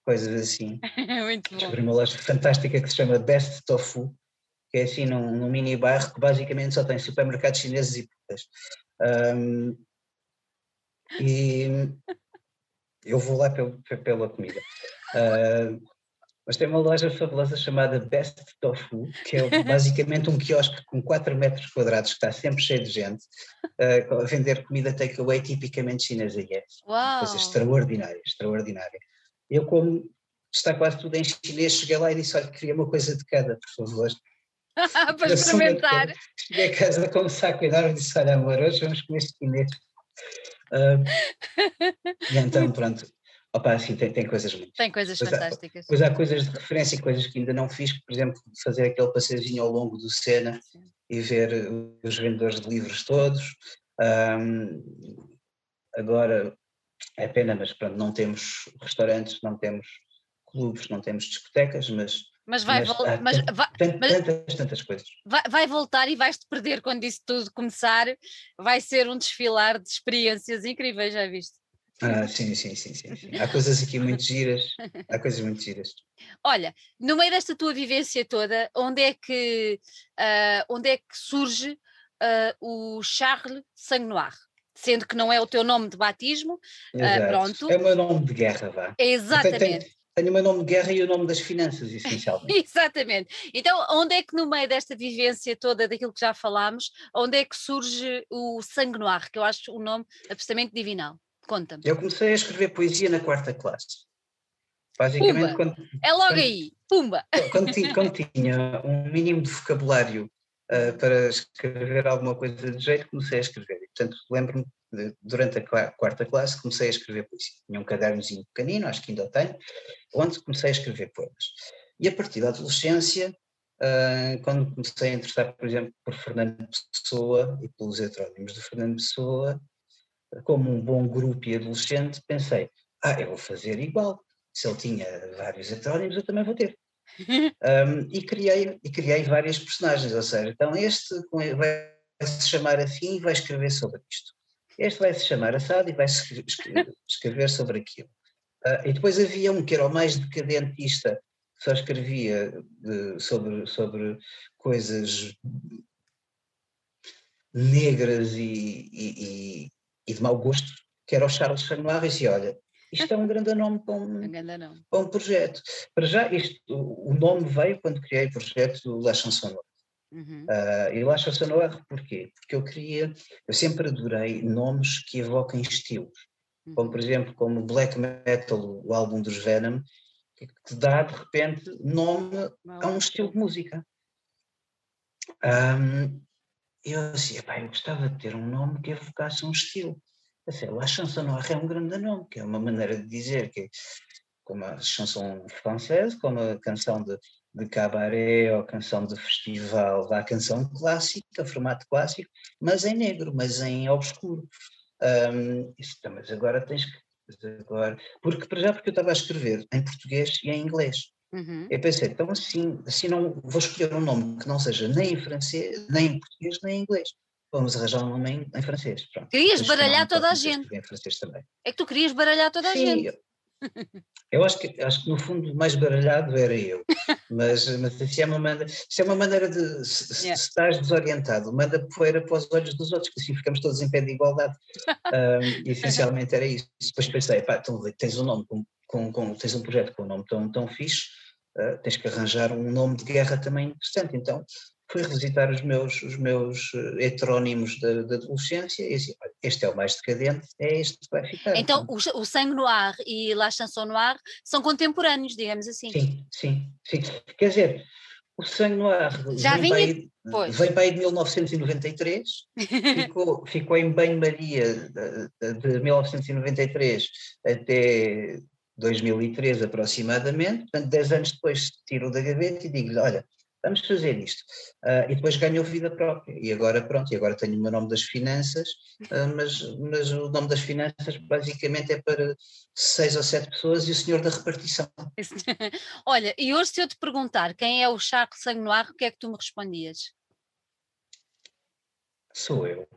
coisas assim. Muito bom. Descobri uma loja fantástica que se chama Best Tofu, que é assim num, num mini bairro que basicamente só tem supermercados chineses e putas. Um, e eu vou lá pelo, pela comida. Uh, mas tem uma loja fabulosa chamada Best Tofu, que é basicamente um quiosque com 4 metros quadrados, que está sempre cheio de gente, uh, a vender comida takeaway tipicamente chinesa. E é Uau. coisa extraordinária, extraordinária. Eu, como está quase tudo em chinês, cheguei lá e disse: Olha, queria uma coisa de cada, por favor. Para experimentar. Cheguei a casa com um saco enorme e disse: Olha, amor, hoje vamos comer chinês. Uh, e então, pronto. Opa, assim, tem, tem coisas muito. Tem coisas pois fantásticas. Há, pois há coisas de referência e coisas que ainda não fiz, por exemplo, fazer aquele passeiozinho ao longo do Sena Sim. e ver os vendedores de livros todos. Um, agora, é pena, mas pronto, não temos restaurantes, não temos clubes, não temos discotecas, mas mas vai voltar. Mas, vai, tantas, tantas coisas. Vai, vai voltar e vais-te perder quando isso tudo começar. Vai ser um desfilar de experiências incríveis, já viste? Ah, sim, sim, sim, sim. Há coisas aqui muito giras, há coisas muito giras. Olha, no meio desta tua vivência toda, onde é que, uh, onde é que surge uh, o Charles Sanguinoir? Sendo que não é o teu nome de batismo, uh, pronto. É o meu nome de guerra, vá. Exatamente. Tenho o meu nome de guerra e o nome das finanças, essencialmente. Exatamente. Então, onde é que no meio desta vivência toda daquilo que já falámos, onde é que surge o Sangue Noir, que eu acho o nome absolutamente divinal? Conta-me. Eu comecei a escrever poesia na quarta classe. Basicamente, quando, é logo quando, aí, pumba! Quando, quando, tinha um mínimo de vocabulário uh, para escrever alguma coisa de jeito, comecei a escrever. E, portanto, lembro-me durante a quarta classe comecei a escrever poesia. Tinha um cadernozinho pequenino, acho que ainda tenho, onde comecei a escrever poemas. E a partir da adolescência, uh, quando comecei a interessar, por exemplo, por Fernando Pessoa e pelos heterónimos de Fernando Pessoa, como um bom grupo e adolescente, pensei, ah, eu vou fazer igual. Se ele tinha vários heterónimos, eu também vou ter. um, e, criei, e criei várias personagens, ou seja, então este vai se chamar assim e vai escrever sobre isto. Este vai se chamar assado e vai escrever sobre aquilo. Uh, e depois havia um que era o mais decadentista, que só escrevia de, sobre, sobre coisas negras e, e, e, de mau gosto, que era o Charles Chanoir, e disse, olha, isto é um grande nome para um, para um projeto. Para já, isto, o nome veio quando criei o projeto La Chanson Uhum. Uh, eu acho a Sonora porquê? Porque eu queria, eu sempre adorei nomes que evoquem estilos, uhum. como por exemplo, como Black Metal, o álbum dos Venom, que, que dá de repente nome a um estilo de música. Um, eu assim, epá, eu gostava de ter um nome que evocasse um estilo. Assim, a chanson noire é um grande nome, que é uma maneira de dizer que como a chanson française, como a canção de, de cabaré ou canção de festival, a canção clássica, formato clássico, mas em negro, mas em obscuro. Um, isso, mas agora tens que. Agora, porque, para já, porque eu estava a escrever em português e em inglês. Uhum. Eu pensei, então assim, assim não vou escolher um nome que não seja nem em francês, nem em português, nem em inglês. Vamos arranjar um nome em, em francês. Pronto. Querias baralhar toda a gente. Em francês também. É que tu querias baralhar toda a Sim, gente. Eu, eu acho que, acho que no fundo mais baralhado era eu, mas, mas isso, é uma maneira, isso é uma maneira de, se, yeah. se estás desorientado, manda poeira para os olhos dos outros, que assim ficamos todos em pé de igualdade. um, e essencialmente era isso. Depois pensei, pá, então tens um nome, com, com, com, tens um projeto com um nome tão, tão fixe, uh, tens que arranjar um nome de guerra também interessante. Então fui revisitar os meus, os meus eh, heterónimos da, da adolescência e assim, este é o mais decadente, é este que vai ficar. Então, o, o Sangue Noir e La Chanson Noir são contemporâneos, digamos assim. Sim, sim, sim. Quer dizer, o Sangue Noir Já vem, vinha... para aí, vem para aí de 1993, ficou, ficou em banho-maria de, de 1993 até 2003 aproximadamente, portanto 10 anos depois tiro da gaveta e digo-lhe, olha, vamos fazer isto. Uh, e depois ganhou vida própria. E agora, pronto, e agora tenho o meu nome das finanças, uh, mas, mas o nome das finanças basicamente é para seis ou sete pessoas e o senhor da repartição. Olha, e hoje se eu te perguntar quem é o Charles Sagnoir, o que é que tu me respondias? Sou eu.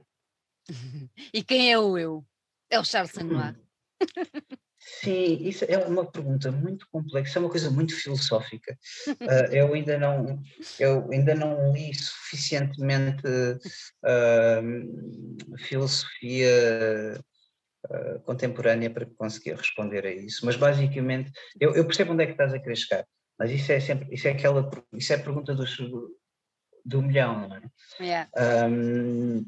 e quem é o eu? É o Charles Sagnoir. Sim, isso é uma pergunta muito complexa, é uma coisa muito filosófica. Uh, eu ainda não, eu ainda não li suficientemente uh, filosofia uh, contemporânea para conseguir responder a isso. Mas basicamente, eu, eu, percebo onde é que estás a querer chegar. Mas isso é sempre, isso é aquela, isso é a pergunta do, do milhão, não é? Yeah. Um,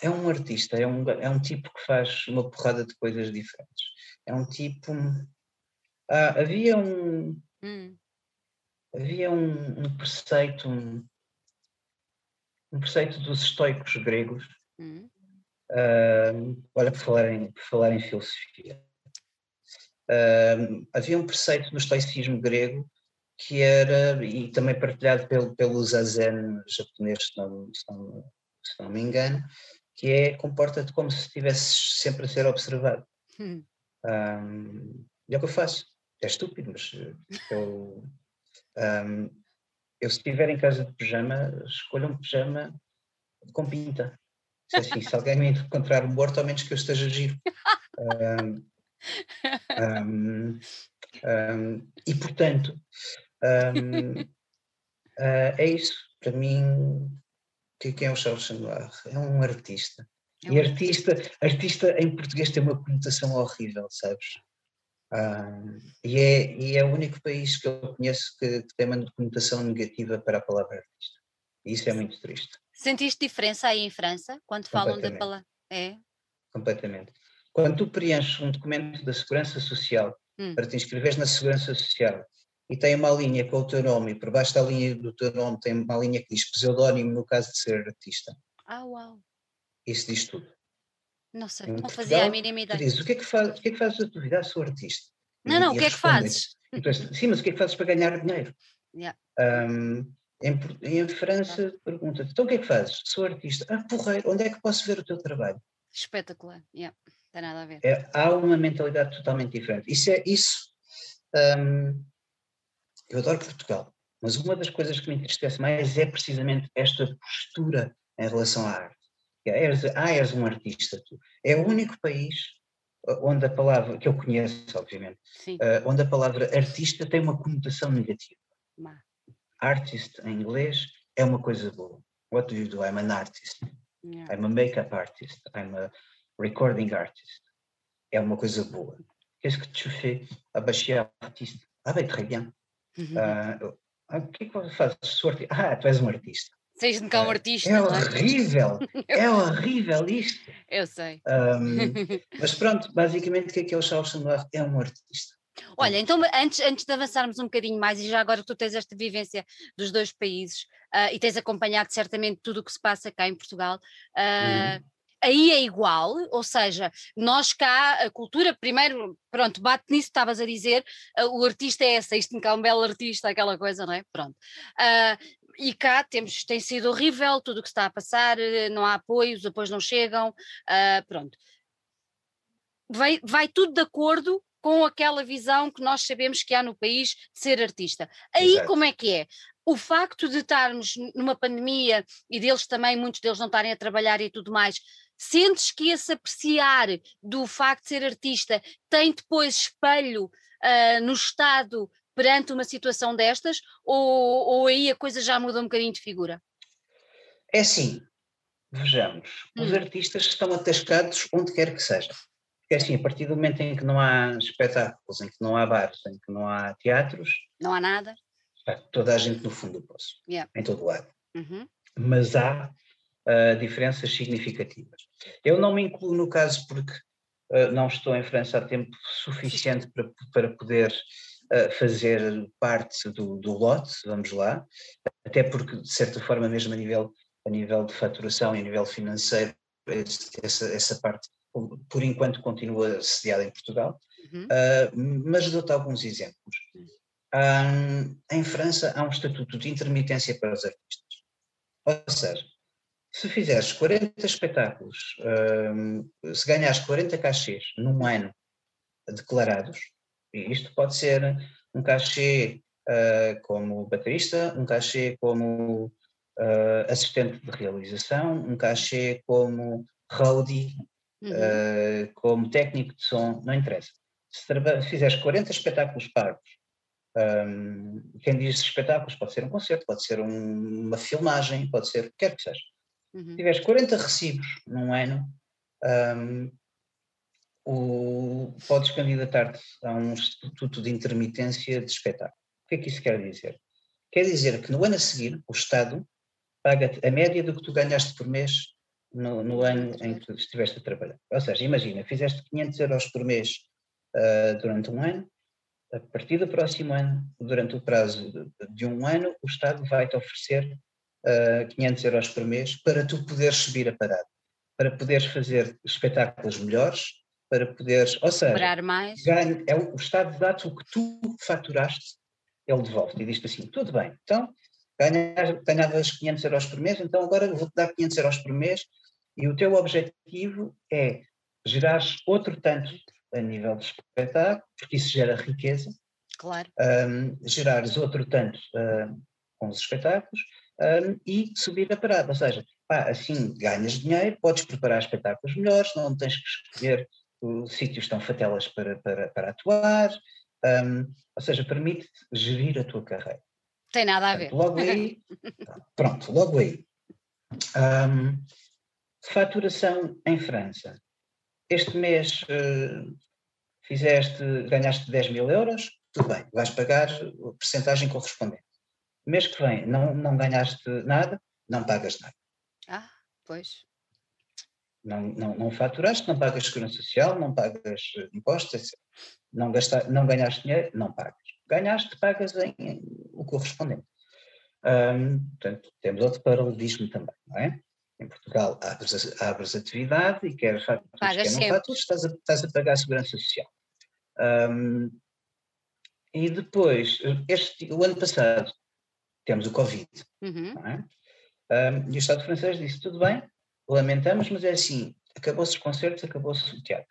é um artista, é um, é um tipo que faz uma porrada de coisas diferentes é um tipo. Ah, havia um. Hum. Havia um, um preceito, um, um, preceito dos estoicos gregos. Hum. Uh, olha, por falar em, por falar em filosofia. Uh, havia um preceito no estoicismo grego que era, e também partilhado pelo, pelo zazen japonês, se não, se não, se não me engano, que é comporta-te como se estivesses sempre a ser observado. Hum. Um, e é o que eu faço. É estúpido, mas eu, um, eu se estiver em casa de pijama, escolho um pijama com pinta. Se, é assim, se alguém me encontrar morto, ao menos que eu esteja giro. Um, um, um, e portanto, uh, é isso. Para mim, quem é o Charles Chandoir? É um artista. É e artista, artista em português tem uma conotação horrível, sabes? e, é, e é o único país que eu conheço que, que, tem uma conotação negativa para a palavra artista. E isso é muito triste. Sentiste diferença aí em França, quando falam da palavra? É? Completamente. Quando tu preenches um documento da Segurança Social hum. para te inscreveres na Segurança Social e tem uma linha com o teu nome, e por baixo da linha do teu nome tem uma linha que diz pseudónimo no caso de ser artista. Ah, uau! Isso diz tudo. Não sei, não fazia a mínima ideia. Diz, o que é que, faz, o que, é que fazes da tua vida? Sou artista. Não, não, e o que é que fazes? sim, mas o que é que fazes para ganhar dinheiro? Yeah. Um, em, em, França, pergunta então o que é que fazes? Sou artista. Ah, porreiro, onde é que posso ver o teu trabalho? Espetacular, yeah. tem nada a ver. É, há uma mentalidade totalmente diferente. Isso é isso. Um, eu adoro Portugal, mas uma das coisas que me entristece mais é precisamente esta postura em relação à arte. És, ah, és um artista, tu. É o único país onde a palavra, que eu conheço, obviamente, uh, onde a palavra artista tem uma conotação negativa. Má. Artist, em inglês, é uma coisa boa. What do you do? I'm an artist. Yeah. I'm a makeup artist. I'm a recording artist. É uma coisa boa. Qu'est-ce que tu fais? Ah, bah, je suis artiste. Ah, bem, très bien. Uhum. Uh, o que é que fazes? Ah, tu és um artista. Seis de cá um artista. É, é horrível, é horrível isto. Eu sei. Um, mas pronto, basicamente o que é que é o Charles Noir? É um artista. Olha, então antes, antes de avançarmos um bocadinho mais, e já agora que tu tens esta vivência dos dois países uh, e tens acompanhado certamente tudo o que se passa cá em Portugal, uh, aí é igual, ou seja, nós cá, a cultura, primeiro, pronto, bate nisso, estavas a dizer, uh, o artista é essa, isto é um belo artista, aquela coisa, não é? Pronto. Uh, e cá temos, tem sido horrível tudo o que está a passar, eh, não há apoio, os apoios não chegam, uh, pronto. Vai, vai tudo de acordo com aquela visão que nós sabemos que há no país de ser artista. Aí Exato. como é que é? O facto de estarmos numa pandemia e deles também, muitos deles não estarem a trabalhar e tudo mais, sentes que esse apreciar do facto de ser artista tem depois espelho uh, no Estado perante uma situação destas, ou, ou aí a coisa já muda um bocadinho de figura? É assim, vejamos, hum. os artistas estão atascados onde quer que seja. Porque assim, a partir do momento em que não há espetáculos, em que não há bares, em que não há teatros. Não há nada. Está toda a gente no fundo do poço. Yeah. Em todo lado. Uhum. Mas há uh, diferenças significativas. Eu não me incluo no caso porque uh, não estou em França há tempo suficiente para, para poder uh, fazer parte do, do lote, vamos lá, até porque, de certa forma, mesmo a nível, a nível de faturação e a nível financeiro, essa, essa parte, por enquanto, continua sediada em Portugal, uhum. uh, mas dou-te alguns exemplos. Um, em França há um estatuto de intermitência para os artistas. Ou seja, se fizeres 40 espetáculos, um, se ganhares 40 cachês num ano declarados, e isto pode ser um cachê uh, como baterista, um cachê como uh, assistente de realização, um cachê como roadie, uhum. uh, como técnico de som, não interessa. Se fizeres 40 espetáculos pagos, um, quem diz espetáculos pode ser um concerto, pode ser um, uma filmagem, pode ser o que quer que seja. Uhum. Se tiveres 40 recibos num ano, um, o, podes candidatar-te a um estatuto de intermitência de espetáculo. O que é que isso quer dizer? Quer dizer que no ano a seguir o Estado paga-te a média do que tu ganhaste por mês no, no, ano em que estiveste a trabalhar. Ou seja, imagina, fizeste 500 euros por mês uh, durante um ano, a partir do próximo ano, durante o prazo de, de um ano, o Estado vai-te oferecer uh, ah, 500 euros por mês para tu poderes subir a parada, para poderes fazer espetáculos melhores, para poderes, ou seja, mais. Ganho, é o, o Estado dá-te o que tu faturaste, ele devolve-te e diz-te assim, tudo bem, então ganhas, ganhavas 500 euros por mês, então agora vou-te dar 500 euros por mês e o teu objetivo é gerar outro tanto a nível de espetáculo, porque isso gera riqueza. Claro. Um, gerares outro tanto um, com os espetáculos um, e subir a parada. Ou seja, pá, assim ganhas dinheiro, podes preparar espetáculos melhores, não tens que escolher os sítios estão fatelas para, para, para atuar, um, ou seja, permite gerir a tua carreira. Tem nada a ver. Logo aí, pronto, logo aí. Um, faturação em França. Este mês uh, fizeste, ganhaste 10 mil euros, tudo bem, vais pagar a percentagem correspondente. Mês que vem não, não ganhaste nada, não pagas nada. Ah, pois. Não, não, não faturaste, não pagas segurança social, não pagas impostos. Não, gastaste, não ganhaste dinheiro, não pagas. Ganhaste, pagas em, em o correspondente. Um, portanto, temos outro paralelismo também, não é? Em Portugal abres, abres atividade e quer faturas, quer não faturas, estás a, estás a pagar a segurança social. E depois, este, o ano passado, temos o Covid, uhum. é? E o Estado francês disse, tudo bem, lamentamos, mas é assim, acabou-se os concertos, acabou-se o teatro.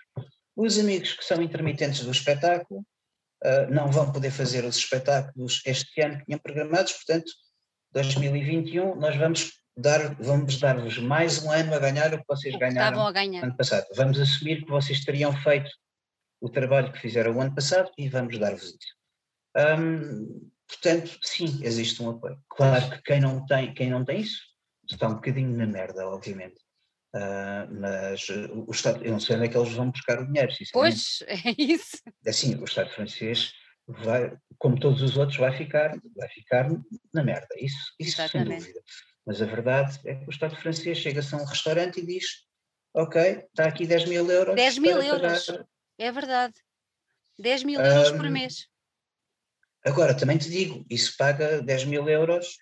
Os amigos que são intermitentes do espetáculo uh, não vão poder fazer os espetáculos este ano que tinham programados, portanto, 2021 nós vamos dar, vamos dar-vos mais um ano a ganhar o que vocês ganharam a ganhar. ano passado. Vamos assumir que vocês teriam feito o trabalho que fizeram o ano passado e vamos dar-vos isso. Portanto, sim, existe um apoio. Claro que quem não tem, quem não tem isso está um bocadinho na merda, obviamente. Uh, mas o Estado, eu não sei onde é que eles vão buscar o dinheiro. Pois, é isso. Assim, o Estado francês vai, como todos os outros, vai ficar, vai ficar na merda, isso, isso sem dúvida. Mas a verdade é que o Estado francês chega-se a um restaurante e diz: Ok, está aqui 10 mil euros. 10 mil euros, pagar. é verdade. 10 mil euros um, por mês. Agora, também te digo, isso paga 10 mil euros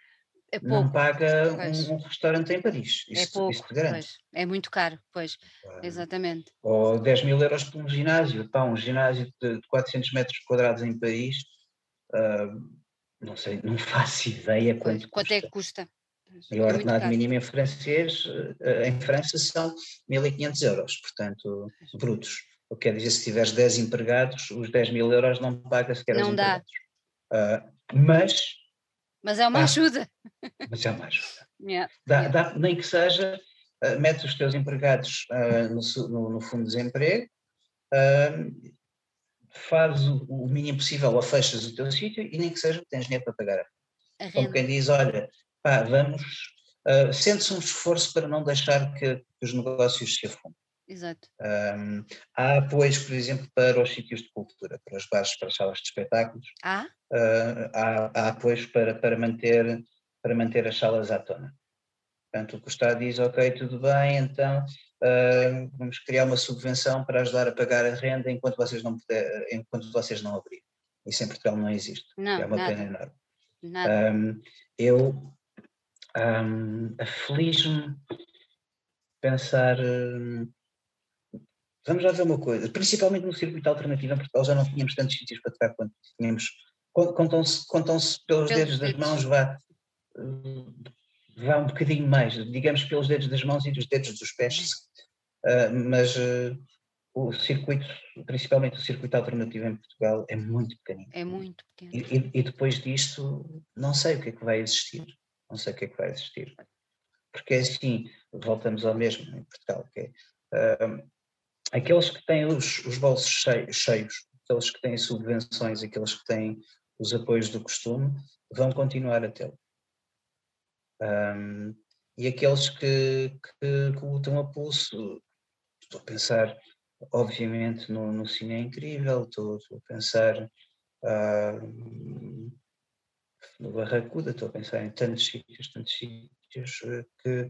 é não paga um, um, restaurante em Paris. É isso, é pouco, isso te garante. É muito caro, pois, exatamente. Ou 10 mil euros por um ginásio. Pá, um ginásio de 400 metros quadrados em Paris, uh, não sei, não faço ideia quanto, quanto é que custa. E o é ordenado mínimo em francês, eh, em França, são 1.500 euros, portanto, brutos. O que quer dizer, se tiveres 10 empregados, os 10 mil euros não paga sequer Não dá. Uh, mas. Mas é uma ajuda. Mas é uma ajuda. Yeah, dá, yeah. Dá, nem que seja, uh, metes os teus empregados uh, no, no, no, fundo de desemprego, uh, faz o, o, mínimo possível ou fechas o teu sítio e nem que seja tens dinheiro para pagar a Como quem diz, olha, pá, vamos, uh, sente-se um esforço para não deixar que, que os negócios se afundem. Exato. Um, há apoios, por exemplo, para os sítios de cultura, para os bares, para as salas de espetáculos. Ah? Uh, há, há apoios para, para, manter, para manter as salas à tona. Portanto, o que o Estado diz, ok, tudo bem, então uh, vamos criar uma subvenção para ajudar a pagar a renda enquanto vocês não, puder, enquanto vocês não abrirem. Isso em Portugal não existe. Não, é uma nada. pena enorme. Nada. Um, eu um, aflige-me pensar. Um, vamos lá ver uma coisa, principalmente no circuito alternativo em Portugal já não tínhamos tantos sítios para tocar quanto tínhamos. Contam-se contam pelos, pelos dedos das mãos, vá, vá um bocadinho mais, digamos pelos dedos das mãos e dos dedos dos pés, uh, mas uh, o circuito, principalmente o circuito alternativo em Portugal, é muito pequenino. É muito pequeno. E, e, e depois disto, não sei o que é que vai existir não sei o que é que vai existir. Porque é assim, voltamos ao mesmo em Portugal, que é, uh, aqueles que têm os, os bolsos cheios, cheios, aqueles que têm subvenções, aqueles que têm os apoios do costume, vão continuar a tê-lo. Um, e aqueles que, que, que lutam a pulso, estou a pensar, obviamente, no, no Cine é Incrível, estou, estou a pensar uh, no Barracuda, estou a pensar em tantos sítios, tantos sítios eh, que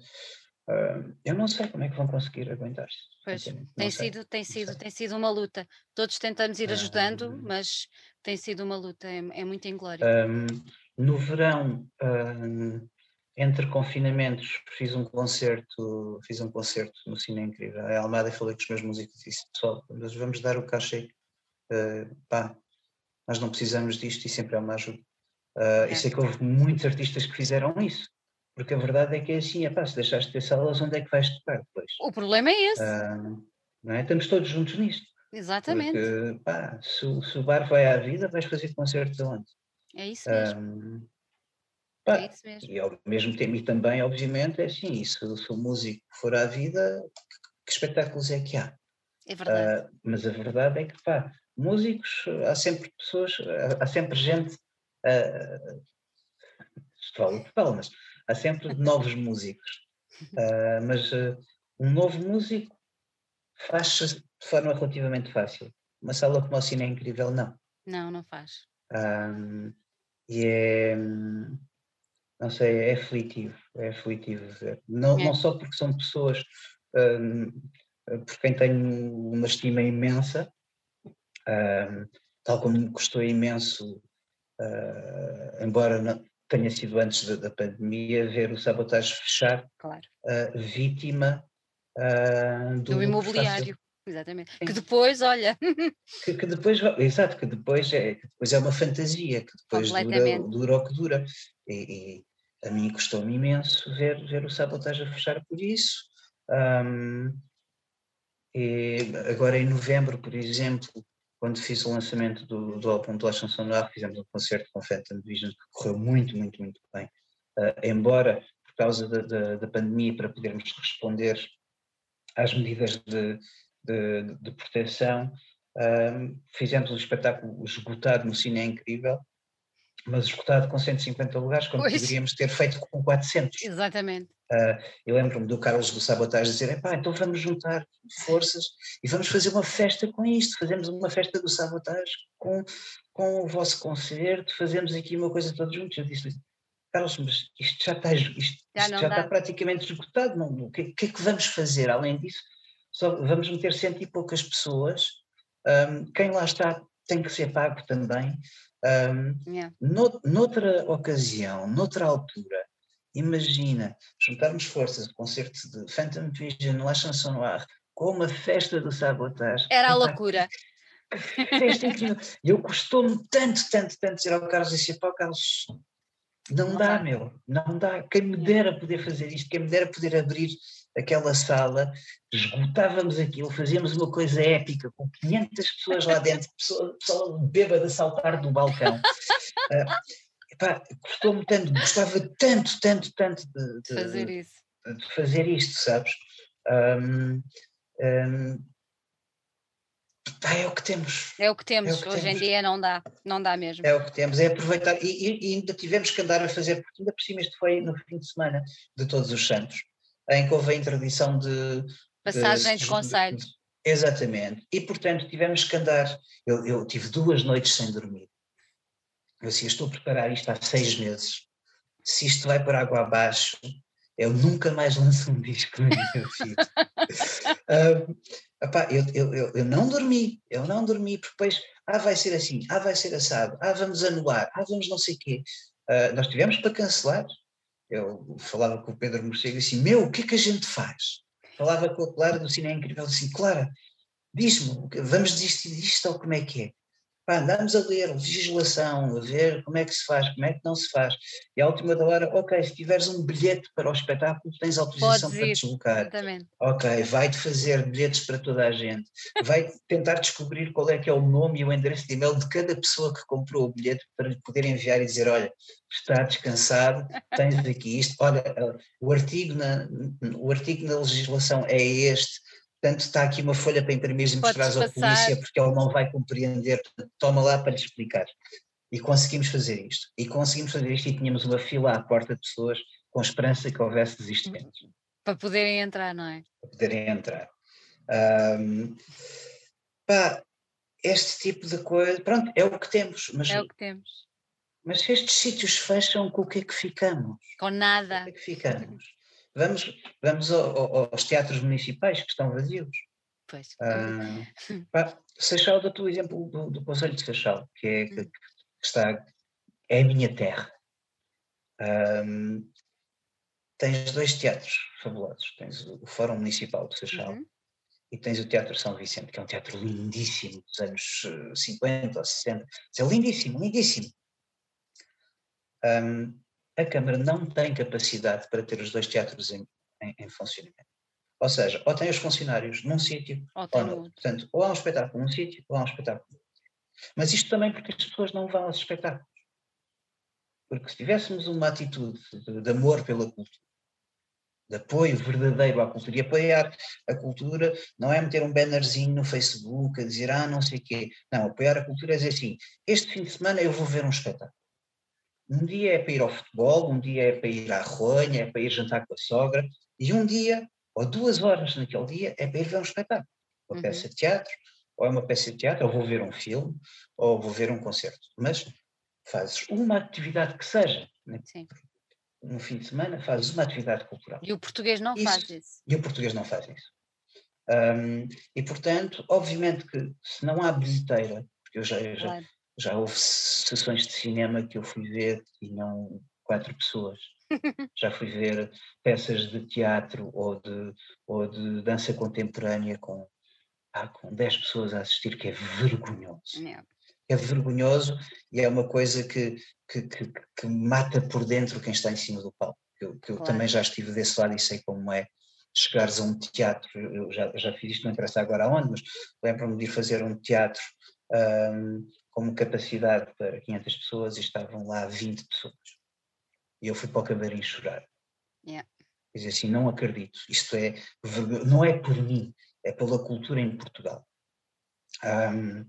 uh, eu não sei como é que vão conseguir aguentar-se. Pois, tem sido, tem sido, tem sido uma luta. Todos tentamos ir ajudando, uh, mas tem sido uma luta, é, é muito inglório. Um, no verão, um, entre confinamentos, fiz um concerto, fiz um concerto no Cine Incrível. A Almada falei com os meus músicos e disse, pessoal, vamos dar o cachê. Uh, pá, nós não precisamos disto e sempre é uma ajuda. Uh, e sei que houve muitos artistas que fizeram isso, porque a verdade é que é assim, pá, se deixaste de ter salas, onde é que vais tocar depois? O problema é esse. Uh, não é? Estamos todos juntos nisto. Exatamente. Porque, pá, se, se, o bar vai à vida, vais fazer concertos aonde? É isso mesmo. pá, é isso mesmo. E ao mesmo tempo, e também, obviamente, é assim, se, se o músico for à vida, que, que espetáculos é que há? É verdade. Uh, mas a verdade é que, pá, músicos, há sempre pessoas, há sempre gente uh, falo de mas há sempre novos músicos. Uh, mas uh, um novo músico faz-se de forma relativamente fácil. Uma sala como o Cine é incrível, não. Não, não faz. Um, e é, não sei, é aflitivo, é aflitivo ver. Não, é. não só porque são pessoas um, por quem tenho uma estima imensa, um, tal como me custou imenso uh, embora não, tenha sido antes da, da, pandemia, ver o sabotagem fechar, claro. uh, vítima uh, do, do, imobiliário. Exatamente. Sim. Que depois, olha. que, que, depois, exato, que depois é, que depois é uma fantasia, que depois dura, dura o que dura. E, e a mim custou-me imenso ver, ver o sabotagem a fechar por isso. Um, e agora em novembro, por exemplo, quando fiz o lançamento do, do álbum do Chanson Noire, fizemos um concerto com Phantom Vision que correu muito, muito, muito bem. Uh, embora, por causa da, da, da, pandemia, para podermos responder às medidas de, de, de proteção, uh, fizemos um espetáculo esgotado no Cine é Incrível, mas esgotado com 150 lugares, quando pois. poderíamos ter feito com 400. Exatamente. Uh, eu lembro-me do Carlos do Sabotagem dizer: pá, então vamos juntar forças e vamos fazer uma festa com isto. Fazemos uma festa do Sabotagem com, com o vosso concerto, fazemos aqui uma coisa todos juntos. Eu disse Carlos, mas isto já está, isto, já, isto já está praticamente esgotado. Não, o que, que, é que vamos fazer além disso? Só vamos meter cento e poucas pessoas. Um, quem lá está tem que ser pago também. Um, yeah. noutra ocasião, noutra altura, imagina, juntarmos forças, o concerto de Phantom Vision, La Chanson Noire, com uma festa do Sabotage. Era a loucura. Festa incrível. E eu custou-me tanto, tanto, tanto dizer ao Carlos e disse, pá, Carlos, não dá, meu, não dá. Quem me dera poder fazer isto, quem me dera poder abrir aquela sala, esgotávamos aquilo, fazíamos uma coisa épica com 500 pessoas lá dentro, pessoa, pessoa bêbada a saltar do balcão. uh, Custou-me tanto, gostava tanto, tanto, tanto de, de fazer isso. De fazer isto, sabes? Um, um, é o que temos. É o que temos, é o que hoje temos. em dia não dá, não dá mesmo. É o que temos, é aproveitar, e, e, ainda tivemos que andar a fazer, porque ainda por cima isto foi no fim de semana de Todos os Santos, em que houve a interdição de... Passagem de, de conselhos. Exatamente, e portanto tivemos que andar, eu, eu tive duas noites sem dormir, eu assim, estou a preparar isto há seis meses, se isto vai por água abaixo, eu nunca mais lanço um disco na minha vida. um, Epá, eu, eu, eu, eu, não dormi, eu não dormi, porque depois, ah, vai ser assim, ah, vai ser assado, ah, vamos anular, ah, vamos não sei o quê. Uh, nós tivemos para cancelar. Eu falava com o Pedro Morcego e assim, meu, o que é que a gente faz? Falava com a Clara do Cine Incrível assim, Clara, diz-me, vamos desistir disto ou como é que é? Pá, andamos a ler legislação, a ver como é que se faz, como é que não se faz. E à última da hora, ok, se tiveres um bilhete para o espetáculo, tens autorização para deslocar. Exatamente. Ok, vai-te fazer bilhetes para toda a gente. Vai tentar descobrir qual é que é o nome e o endereço de e-mail de cada pessoa que comprou o bilhete para lhe poder enviar e dizer, olha, está descansado, tens aqui isto, olha, o artigo na, o artigo na legislação é este, Portanto, está aqui uma folha para imprimir e mostrar à polícia porque ele não vai compreender, toma lá para lhe explicar. E conseguimos fazer isto. E conseguimos fazer isto e tínhamos uma fila à porta de pessoas com esperança que houvesse desistimento. Para poderem entrar, não é? Para poderem entrar. Um, pá, este tipo de coisa, pronto, é o que temos. Mas, é o que temos. Mas se estes sítios fecham, com o que é que ficamos? Com nada. Com o que é que ficamos? Vamos, vamos ao, aos teatros municipais que estão vazios. Pois. Ah, pá, Seixal, dou-te o exemplo do, do Conselho de Seixal, que, é, que, hum. que está, é a minha terra. Um, tens dois teatros fabulosos. Tens o Fórum Municipal de Seixal uhum. e tens o Teatro São Vicente, que é um teatro lindíssimo dos anos 50 eh, ou 60. É lindíssimo, lindíssimo. Um, a Câmara não tem capacidade para ter os dois teatros em, em, em funcionamento. Ou seja, ou tem os funcionários num sítio ou, ou não. Portanto, ou há um espetáculo num sítio ou há um espetáculo num sítio. Mas isto também porque as pessoas não vão aos espetáculos. Porque se tivéssemos uma atitude de, de amor pela cultura, de apoio verdadeiro à cultura, e apoiar a cultura não é meter um bannerzinho no Facebook a dizer, ah, não sei o quê. Não, apoiar a cultura é dizer assim, este fim de semana eu vou ver um espetáculo. Um dia é para ir ao futebol, um dia é para ir à ronha, é para ir jantar com a sogra, e um dia, ou duas horas naquele dia, é para ir ver um espetáculo. Uma uhum. peça de teatro, ou é uma peça de teatro, ou vou ver um filme, ou vou ver um concerto. Mas fazes uma atividade que seja. Né? Sim. No fim de semana fazes uma atividade cultural. E o português não isso, faz isso. E o português não faz isso. Um, e portanto, obviamente que se não há bilheteira, porque eu já, eu já, claro já houve sessões de cinema que eu fui ver que tinham quatro pessoas. já fui ver peças de teatro ou de, ou de dança contemporânea com, ah, com 10 pessoas a assistir, que é vergonhoso. Yeah. É vergonhoso e é uma coisa que, que, que, que, mata por dentro quem está em cima do palco. Eu, que eu claro. também já estive desse lado e sei como é chegares a um teatro, eu já, já fiz isto, não interessa agora aonde, mas lembro-me de ir fazer um teatro um, como capacidade para 500 pessoas e estavam lá 20 pessoas. E eu fui para o camarim chorar. Yeah. Quer dizer assim, não acredito, isto é, não é por mim, é pela cultura em Portugal. Um,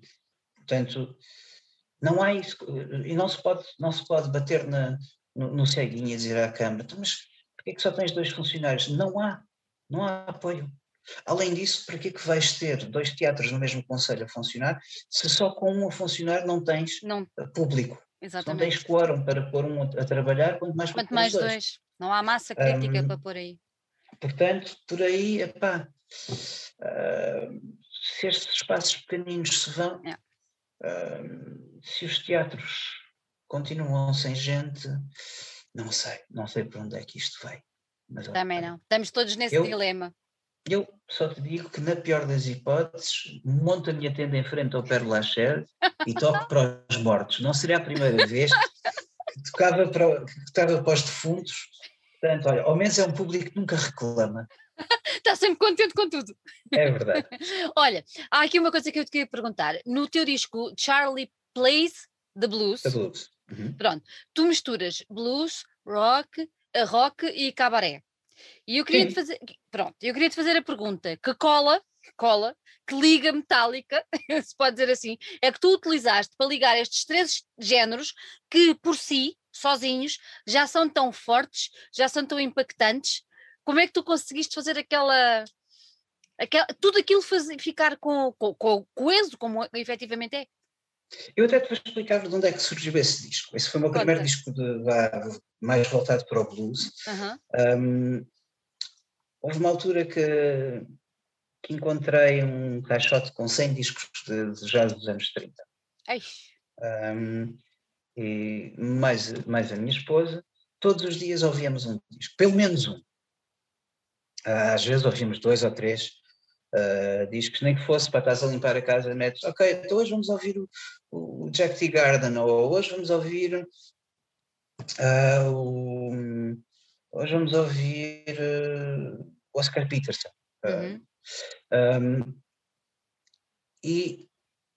portanto, não há isso, e não se pode, não se pode bater na, no, no ceguinho e dizer à Câmara, então, mas porquê é que só tens dois funcionários? Não há, não há apoio. Além disso, para que é que vais ter dois teatros no mesmo conselho a funcionar se só com um a funcionar não tens não. público? Exatamente. Não tens quórum para pôr um a trabalhar, quanto mais Quanto mais dois. dois. Não há massa crítica um, para pôr aí. Portanto, por aí, epá, uh, se estes espaços pequeninos se vão, é. uh, se os teatros continuam sem gente, não sei, não sei para onde é que isto vai. Também não, estamos todos nesse eu, dilema. Eu só te digo que, na pior das hipóteses, monto a minha tenda em frente ao Père Lachaise e toco para os mortos. Não seria a primeira vez que tocava para, que tocava para os defuntos. Portanto, olha, ao menos é um público que nunca reclama. Está sempre contente com tudo. É verdade. olha, há aqui uma coisa que eu te queria perguntar. No teu disco Charlie Plays the Blues. The Blues. Uhum. Pronto, tu misturas blues, rock, rock e cabaré. E eu queria te fazer, pronto, eu queria te fazer a pergunta que cola, que cola, que liga metálica, se pode dizer assim, é que tu utilizaste para ligar estes três géneros que por si, sozinhos, já são tão fortes, já são tão impactantes. Como é que tu conseguiste fazer aquela, aquela tudo aquilo fazer, ficar com, com, com coeso, como efetivamente é? Eu até te vou explicar de onde é que surgiu esse disco. Esse foi o meu Conta. primeiro disco de, de, mais voltado para o blues. Uhum. Um, houve uma altura que, que, encontrei um caixote com 100 discos de, de jazz dos anos 30. Um, e mais, mais a minha esposa, todos os dias ouvíamos um disco, pelo menos um. Às vezes ouvíamos dois ou três, uh, discos, nem que fosse para estás a limpar a casa, metes, ok, então hoje vamos ouvir o, o Jack T. Garden, ou hoje vamos ouvir uh, o, hoje vamos ouvir uh, Oscar Peterson. Uhum. Um, e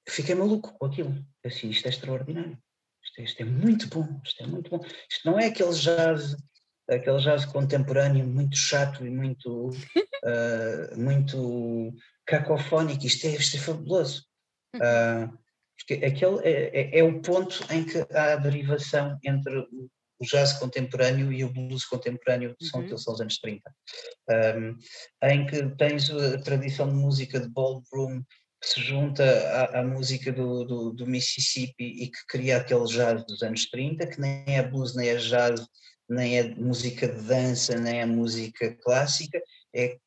fiquei maluco com aquilo. Assim, isto é extraordinário. Isto, é, isto, é muito bom, isto é muito bom. Isto não é aquele jazz aquele jazz contemporâneo muito chato e muito, uh, muito cacofónico, isto é, isto é fabuloso. Uh, porque aquele é, é, é, o ponto em que há a derivação entre o jazz contemporâneo e o blues contemporâneo, que são, uhum. são os anos 30, um, em que tens a tradição de música de ballroom que se junta à, à música do, do, do, Mississippi e que cria aquele jazz dos anos 30, que nem é blues nem é jazz, nem é música de dança, nem é música clássica, é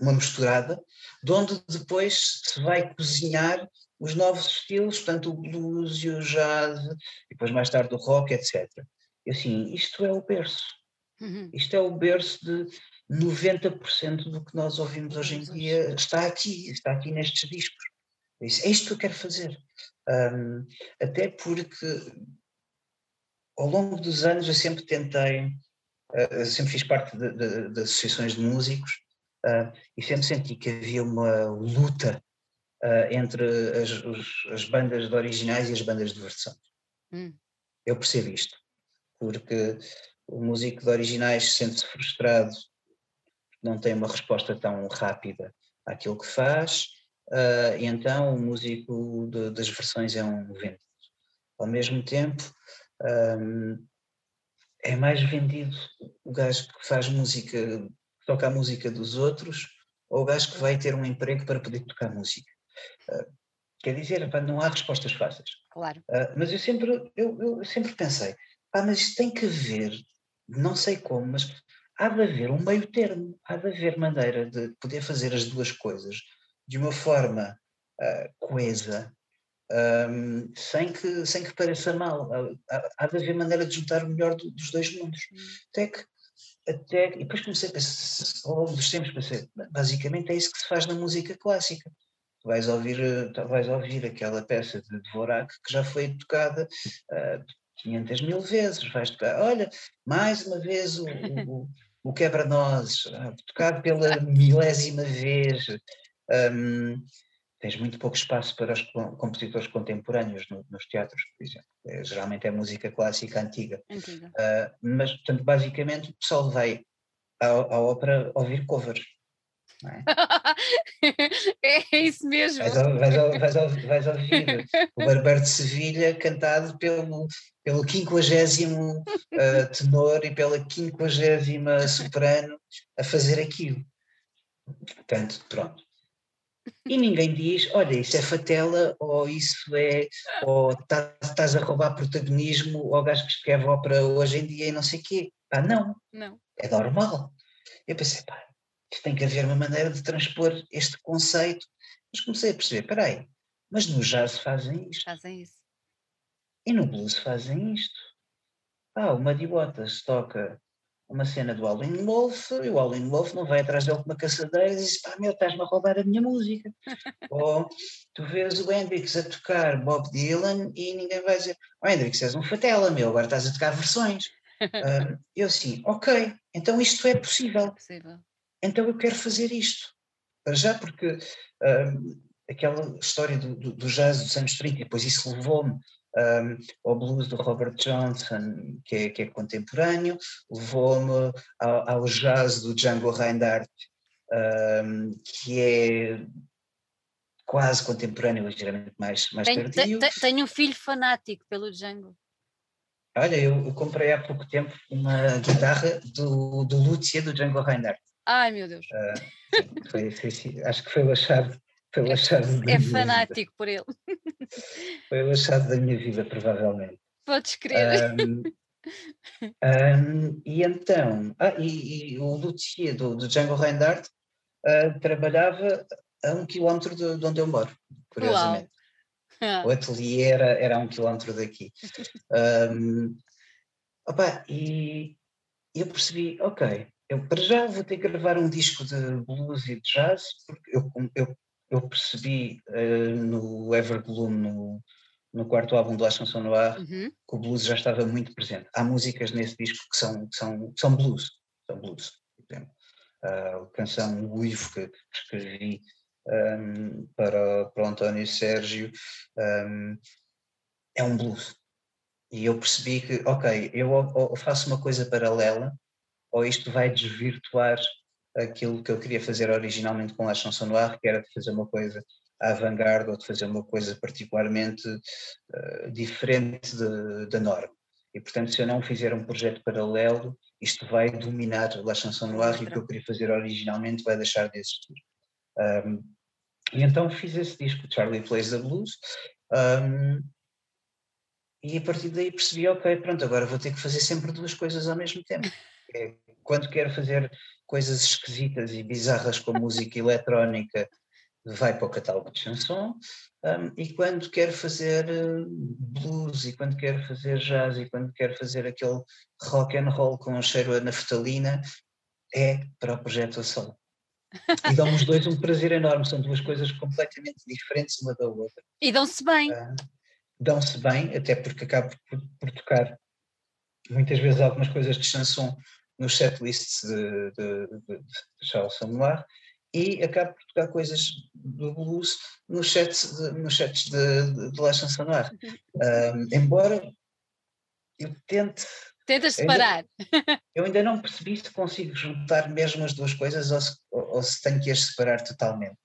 uma misturada, de onde depois se vai cozinhar os novos estilos, portanto o blues e o jazz, e depois mais tarde o rock, etc. E assim, isto é o berço. Uhum. Isto é o berço de 90% do que nós ouvimos hoje em dia, está aqui, está aqui nestes discos. É isto que eu quero fazer. Um, até porque ao longo dos anos eu sempre tentei, uh, sempre fiz parte de, de, de associações de músicos uh, e sempre senti que havia uma luta uh, entre as, os, as, bandas de originais e as bandas de versão. Hum. Eu percebo isto, porque o músico de originais sente-se frustrado, não tem uma resposta tão rápida àquilo que faz, e então o músico de, das versões é um vendido. Ao mesmo tempo, um, é mais vendido o gajo que faz música, que toca a música dos outros, ou o gajo que vai ter um emprego para poder tocar música. Uh, quer dizer, pá, não há respostas fáceis. Claro. Uh, mas eu sempre, eu, eu sempre pensei, pá, mas isto tem que haver, não sei como, mas há de haver um meio termo, há de haver maneira de poder fazer as duas coisas de uma forma uh, coesa, um, sem, que, sem que pareça mal. Há, há, de haver maneira de juntar o melhor do, dos dois mundos. Hum. Até que, até, e depois comecei a pensar, ao longo dos tempos, pensei, basicamente é isso que se faz na música clássica. Vais ouvir, vais ouvir aquela peça de Dvorak que já foi tocada uh, 500 mil vezes, vais tocar, olha, mais uma vez o, o, o quebra-nozes, uh, tocado pela milésima vez. Um, tens muito pouco espaço para os compositores contemporâneos no, nos teatros, por exemplo. É, geralmente é música clássica antiga. antiga. Uh, mas, portanto, basicamente o pessoal vai à, à ópera ouvir covers. É? é? isso mesmo. Vais, vais, vais, vais ouvir o Barbeiro de Sevilha cantado pelo, pelo quinquagésimo uh, tenor e pela quinquagésima soprano a fazer aquilo. Portanto, pronto. E ninguém diz, olha, isso é fatela, ou isso é, ou tá, estás a roubar protagonismo, ou o gajo que escreve ópera hoje em dia e não sei o quê. Pá, não. Não. É normal. Eu pensei, pá, isto tem que haver uma maneira de transpor este conceito. Mas comecei a perceber, peraí, mas no jazz fazem isto. Fazem isso. E no blues fazem isto. ah, o Muddy Waters toca uma cena do Allen Wolf e o Allen Wolf não vai atrás dele com uma caçadeira e diz, pá, meu, estás-me a roubar a minha música. Ou tu vês o Hendrix a tocar Bob Dylan e ninguém vai dizer, oh, Hendrix, és um fatela, meu, agora estás a tocar versões. um, eu assim, ok, então isto é possível. possível. Então eu quero fazer isto. Para já, porque um, aquela história do, do, do, jazz dos anos 30, e depois isso levou-me um, ao blues do Robert Johnson, que é, que é contemporâneo, levou-me ao, ao, jazz do Django Reinhardt, um, que é quase contemporâneo, ligeiramente mais, mais tenho, tardio. Tenho um filho fanático pelo Django. Olha, eu, eu, comprei há pouco tempo uma guitarra do, do Lucia do Django Reinhardt. Ai, meu Deus. Uh, foi, foi, acho que foi o achado foi o achado é, é fanático vida. por ele. Foi o achado da minha vida, provavelmente. Podes crer. Um, um, e então, ah, e, e o Luthier do, do Django Reinhardt uh, trabalhava a um quilómetro de, de onde eu moro, curiosamente. Uau. O ateliê era, era a um quilómetro daqui. Um, opa, e eu percebi, ok, eu para já vou ter que gravar um disco de blues e de jazz, porque eu, eu eu percebi uh, no Evergloom, no, no quarto álbum do Chanson Noir, uhum. que o blues já estava muito presente. Há músicas nesse disco que são, que são, são blues, são blues, por exemplo. Uh, a canção Uivo que, que escrevi um, para, para o António Sérgio um, é um blues. E eu percebi que, ok, eu faço uma coisa paralela, ou isto vai desvirtuar aquilo que eu queria fazer originalmente com a chanson noir, que era de fazer uma coisa à vanguarda ou de fazer uma coisa particularmente uh, diferente da norma. E, portanto, se eu não fizer um projeto paralelo, isto vai dominar a chanson noir e o que eu queria fazer originalmente vai deixar de existir. Um, e então fiz esse disco, Charlie Plays the Blues, um, e a partir daí percebi, ok, pronto, agora vou ter que fazer sempre duas coisas ao mesmo tempo. É, quando quero fazer coisas esquisitas e bizarras com música eletrónica, vai para o catálogo de chanson, um, e quando quero fazer uh, blues, e quando quero fazer jazz, e quando quero fazer aquele rock and roll com um cheiro a naftalina, é para o projeto a sol. E dão os dois um prazer enorme, são duas coisas completamente diferentes uma da outra. E dão-se bem. Uh, dão-se bem, até porque acabo por, por tocar muitas vezes algumas coisas de chanson nos setlists de, de, de, Charles Samuel e acabo por tocar coisas do blues nos sets de, nos sets de, de, La Chanson Noir. Um, embora eu tente. Tentas separar. Ainda, eu ainda não percebi se consigo juntar mesmo as duas coisas ou se, ou se tenho que as separar totalmente.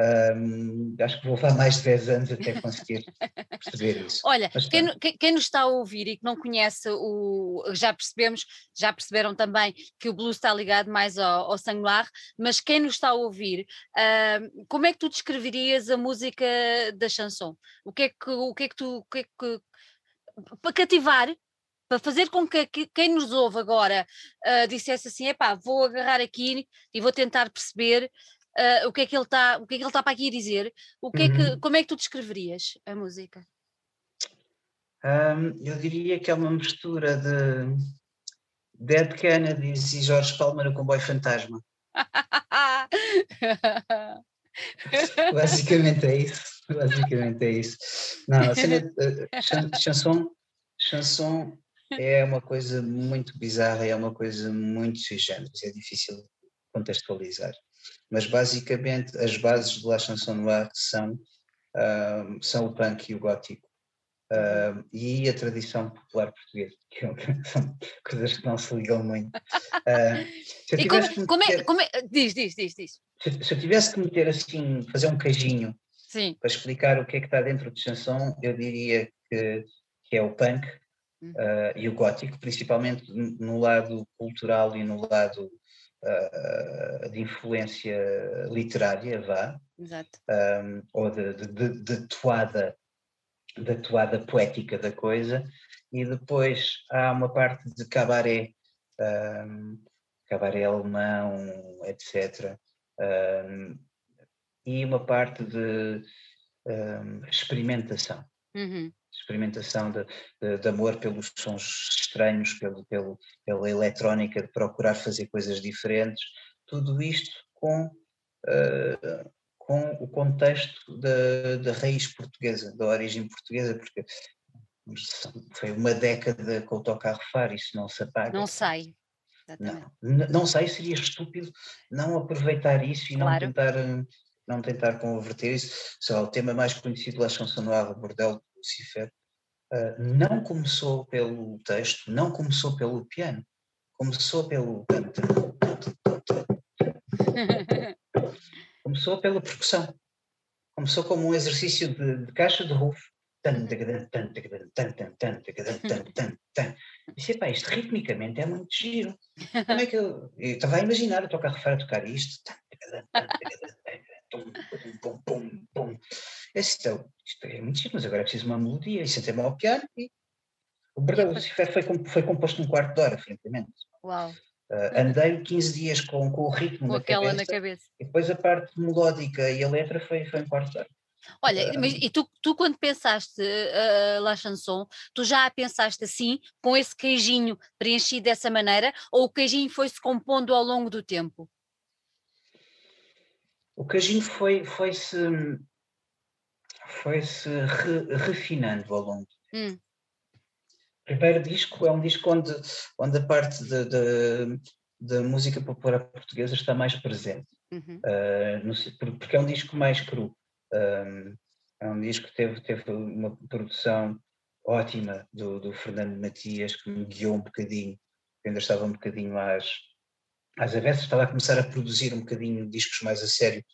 Um, acho que vou levar mais de 10 anos até conseguir perceber isso. Olha, quem, quem, quem, nos está a ouvir e que não conhece o. Já percebemos, já perceberam também que o blues está ligado mais ao, ao sangular, mas quem nos está a ouvir, uh, como é que tu descreverias a música da chanson? O que é que, o que, é que tu. O que é que, para cativar, para fazer com que, quem nos ouve agora uh, dissesse assim, epá, vou agarrar aqui e vou tentar perceber uh, o que é que ele está, o que é que ele está para aqui dizer, o que uhum. é que, uhum. como é que tu descreverias a música? Um, eu diria que é uma mistura de Dead Kennedys e Jorge Palmer no Comboio Fantasma. Basicamente é isso. Basicamente é isso. Não, a cena de, uh, chanson, chanson é uma coisa muito bizarra, é uma coisa muito sui generis, é difícil contextualizar mas basicamente as bases do La Chanson Noir são, uh, são o punk e o gótico. Uh, e a tradição popular portuguesa, que são coisas que não se ligam muito. Uh, e como, como, é, como é, diz, diz, diz, diz. Se, se, eu tivesse que meter assim, fazer um queijinho Sim. para explicar o que é que está dentro de chanson, eu diria que, que é o punk uh, e o gótico, principalmente no lado cultural e no lado uh, de influência literária, vá, um, ou de, de, de, toada, da toada poética da coisa, e depois há uma parte de cabaré, um, cabaré alemão, etc., um, e uma parte de experimentação. Uhum. Experimentação de, de, de, amor pelos sons estranhos, pelo, pelo, pela eletrónica, de procurar fazer coisas diferentes, tudo isto com, uh, com o contexto da, da raiz portuguesa, da origem portuguesa, porque foi uma década com o tocar refar, isso não se apaga. Não sai. Não, não sei, seria estúpido não aproveitar isso e claro. não tentar não tentar converter isso. Só o tema mais conhecido da chanson noire, Bordel de Lucifer, uh, não começou pelo texto, não começou pelo piano, começou pelo começou pela percussão. Começou como um exercício de, de caixa de rufo Disse, pá, isto ritmicamente é muito giro. Como é que eu. Eu estava a imaginar, eu estou a refar a tocar isto. Pum, pum, pum, Esse, então, isto é muito mas agora é preciso uma melodia e sentei-me ao piano e. O Bordel Lucifer foi, foi composto num quarto de hora, francamente. Uau! Uh, andei 15 dias com, com o ritmo com na, aquela cabeça, na cabeça. E depois a parte melódica e a letra foi, foi um quarto de hora. Olha, mas, e tu, tu quando pensaste uh, La Chanson, tu já a pensaste assim, com esse queijinho preenchido dessa maneira, ou o queijinho foi-se compondo ao longo do tempo? O queijinho foi, foi-se foi-se re, refinando ao longo. Hum. O primeiro disco é um disco onde, onde a parte da música popular portuguesa está mais presente, uhum. uh, no, porque é um disco mais cru. Um, é um disco que teve, teve uma produção ótima do, do Fernando Matias, que me guiou um bocadinho, ainda estava um bocadinho às, às avessas, estava a começar a produzir um bocadinho discos mais a sério,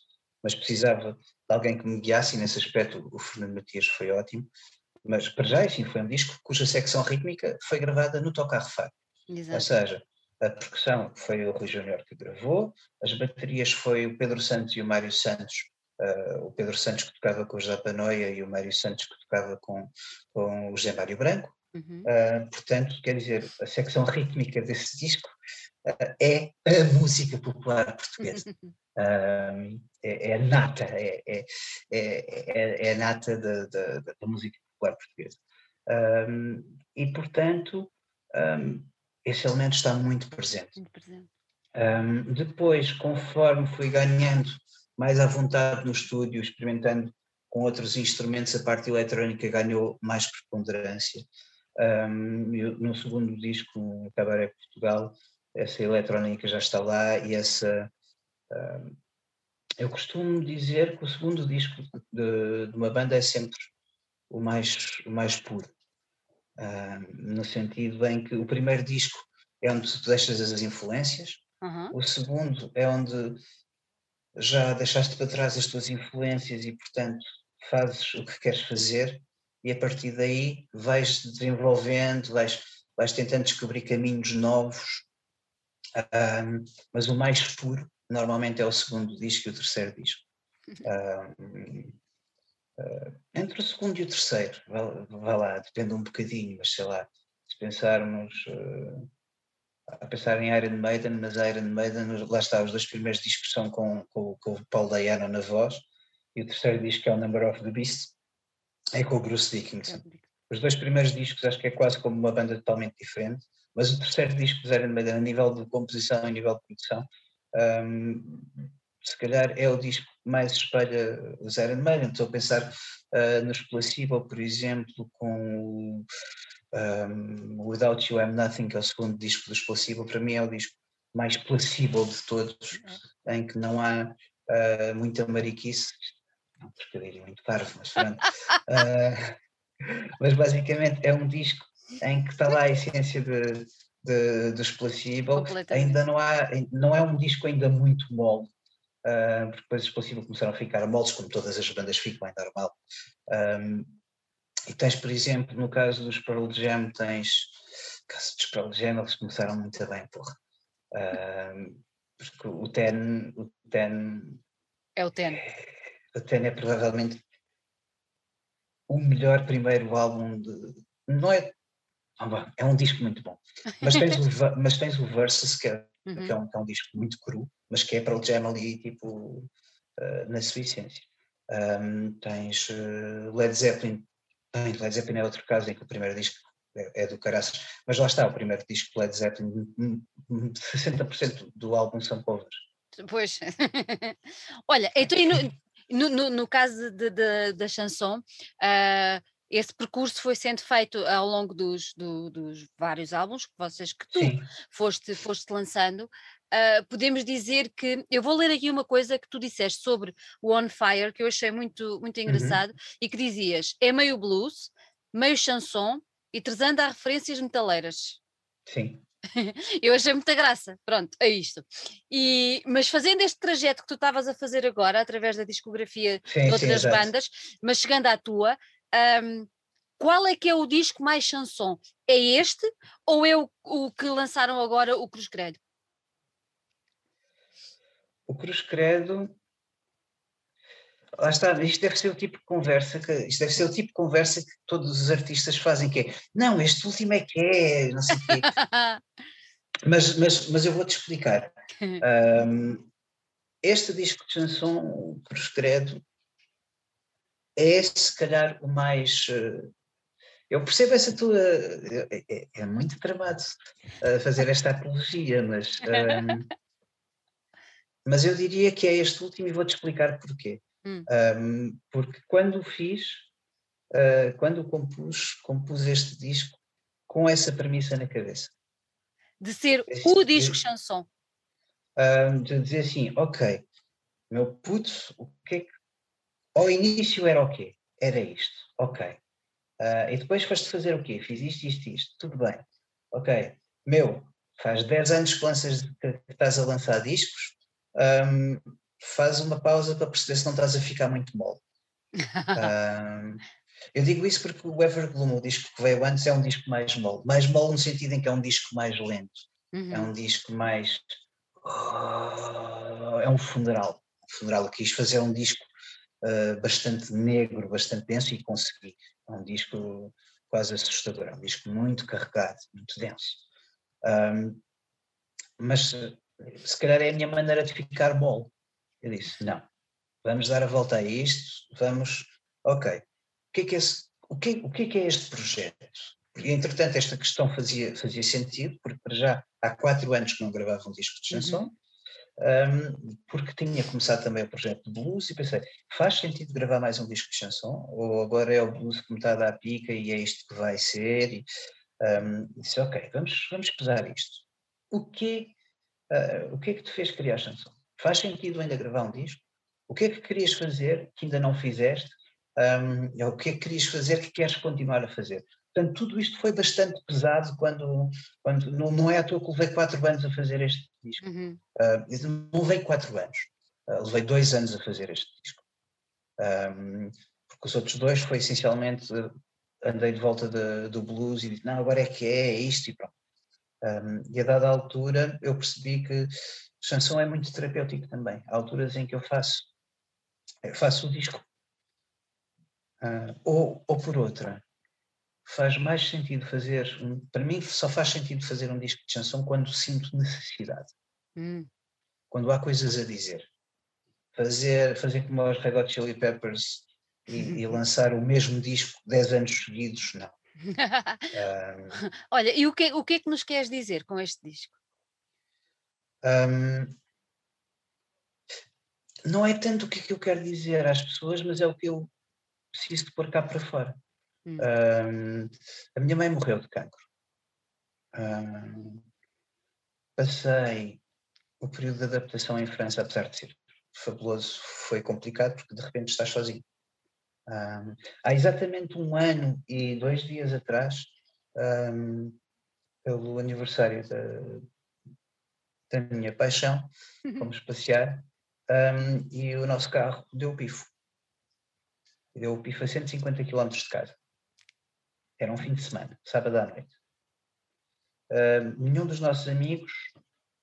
mas precisava de alguém que me guiasse e nesse aspecto o Fernando Matias foi ótimo. Mas para já, enfim, foi um disco cuja secção rítmica foi gravada no Tocar Refar. Ou seja, a percussão foi o Rui Júnior que gravou, as baterias foi o Pedro Santos e o Mário Santos Uh, o Pedro Santos que tocava com o José Panoia e o Mário Santos que tocava com, com o José Mário Branco. Uhum. Uh, portanto, quer dizer, a secção rítmica desse disco é a música popular portuguesa. é, é, a nata, é, é, é, é nata da, da, da, música popular portuguesa. Um, e, portanto, um, esse elemento está muito presente. Muito presente. Um, depois, conforme fui ganhando mais à vontade no estúdio, experimentando com outros instrumentos, a parte eletrónica ganhou mais preponderância. Um, no segundo disco, no Cabaré Portugal, essa eletrónica já está lá e essa. Um, eu costumo dizer que o segundo disco de, de uma banda é sempre o mais, o mais puro, um, no sentido em que o primeiro disco é onde tu deixas as influências, uhum. o segundo é onde já deixaste para trás as tuas influências e, portanto, fazes o que queres fazer e a partir daí vais desenvolvendo, vais, vais tentando descobrir caminhos novos, um, mas o mais puro normalmente é o segundo disco e o terceiro disco. Um, uh, ah, entre o segundo e o terceiro, vá, lá, depende um bocadinho, mas sei lá, se pensarmos. Uh, a pensar em Iron Maiden, mas Iron Maiden, lá está, os dois primeiros discos são com, com, com o Paul Dayano na voz, e o terceiro disco é o Number of the Beast, é com o Bruce Dickinson. Os dois primeiros discos acho que é quase como uma banda totalmente diferente, mas o terceiro disco dos Iron Maiden, a nível de composição e nível de produção, um, se calhar é o disco que mais espelha os Iron Maiden. Estou a pensar uh, nos Placebo, por exemplo, com um, Without You I'm Nothing, que é o segundo disco dos Placebo, para mim é o disco mais placebo de todos, em que não há uh, muita mariquice, não trocadilho muito parvo, mas pronto. uh, mas basicamente é um disco em que está lá a essência de, de, dos Placebo, ainda não há, não é um disco ainda muito mole, uh, porque depois os Placebo começaram a ficar moles, como todas as bandas ficam, é normal. Um, e tens, por exemplo, no caso dos Pearl Jam, tens. Caso dos Pearl Jam, eles começaram muito bem, porra. Porque o Ten. O Ten é o Ten. O Ten é provavelmente o melhor primeiro álbum de. Não é. É um disco muito bom. Mas tens o, mas tens o Versus, que é, uhum. que, é um, que é um disco muito cru, mas que é para o Jam ali, tipo, uh, na sua essência. Um, tens uh, Led Zeppelin Led Zeppelin é outro caso em que o primeiro disco é, é do caraças, mas lá está, o primeiro disco Led Zeppelin, 60% do álbum são covers. Pois. Olha, então no, no, no caso de, de, da chanson, uh, esse percurso foi sendo feito ao longo dos, do, dos vários álbuns que vocês que tu foste, foste lançando. Uh, podemos dizer que eu vou ler aqui uma coisa que tu disseste sobre o On Fire que eu achei muito, muito uhum. engraçado uhum. e que dizias é meio blues, meio chanson e trazendo a referências metaleiras. Sim. eu achei muita graça, pronto, é isto. E, mas fazendo este trajeto que tu estavas a fazer agora, através da discografia sim, de outras sim, bandas, mas chegando à tua, um, qual é que é o disco mais chanson? É este ou é o, o que lançaram agora, o Cruz Credo? O Cruz Credo lá está, isto deve ser o tipo de conversa que isto deve ser o tipo de conversa que todos os artistas fazem, que é não, este último é que é, não sei o quê. mas, mas, mas eu vou-te explicar. Um, este disco de chanson, o Cruz Credo, é se calhar o mais. Eh, eu percebo essa tua. É, é, é muito tramado uh, fazer esta apologia, mas. Um, mas eu diria que é este último e vou-te explicar porquê. Hum. Um, porque quando o fiz, uh, quando o compus, compus este disco com essa premissa na cabeça. De ser este o disco chanson. Um, de dizer assim, ok, meu puto, o que é que. Ao início era o quê? Era isto, ok. Uh, e depois foste fazer o quê? Fiz isto, isto, isto, tudo bem. Ok, meu, faz 10 anos que, lanças, que estás a lançar discos, um, faz uma pausa para perceber se não estás a ficar muito mole. um, eu digo isso porque o Evergloom, o disco que veio antes, é um disco mais mole. Mais mole no sentido em que é um disco mais lento. Uhum. É um disco mais. Oh, é um funeral. Um funeral. Eu quis fazer um disco uh, bastante negro, bastante denso e consegui. É um disco quase assustador. É um disco muito carregado, muito denso. Um, mas se calhar é a minha maneira de ficar mole. Eu disse: não, vamos dar a volta a isto, vamos. Ok, o que é que, esse, o que, o que, é, que é este projeto? E, entretanto, esta questão fazia, fazia sentido, porque para já há quatro anos que não gravava um disco de chanson, uhum. Um, porque tinha começado também o projeto de blues e pensei, faz sentido gravar mais um disco de chanson? Ou agora é o blues que me está a dar pica e é isto que vai ser? E, um, disse, ok, vamos, vamos pesar isto. O que, uh, o que é que te fez criar chanson? Faz sentido ainda gravar um disco? O que é que querias fazer que ainda não fizeste? Um, o que é que querias fazer que queres continuar a fazer? Portanto, tudo isto foi bastante pesado quando, quando não, não é à toa que levei quatro anos a fazer este disco. Uhum. Uh, levei quatro anos, uh, levei dois anos a fazer este disco. Um, porque os outros dois foi essencialmente uh, andei de volta de, do blues e disse, não, agora é que é, é isto e pronto. Um, e a dada altura eu percebi que chanson é muito terapêutico também. Há alturas em que eu faço, eu faço o disco. Uh, ou, ou por outra, faz mais sentido fazer, para mim só faz sentido fazer um disco de chanson quando sinto necessidade. Hum. Quando há coisas a dizer. Fazer, fazer como os Red Hot Chili Peppers e, e lançar o mesmo disco 10 anos seguidos, não. um, Olha, e o que, o que é que nos queres dizer com este disco? Um, não é tanto o que, é que eu quero dizer às pessoas, mas é o que eu preciso de pôr cá para fora. Hum. Um, a minha mãe morreu de cancro. Um, passei o período de adaptação em França, apesar de ser fabuloso, foi complicado porque de repente estás sozinho. Um, há exatamente um ano e dois dias atrás, um, pelo aniversário da, da minha paixão, uhum. fomos passear um, e o nosso carro deu o pifo. Deu o pifo a 150 km de casa. Era um fim de semana, sábado à noite. Uh, nenhum dos nossos amigos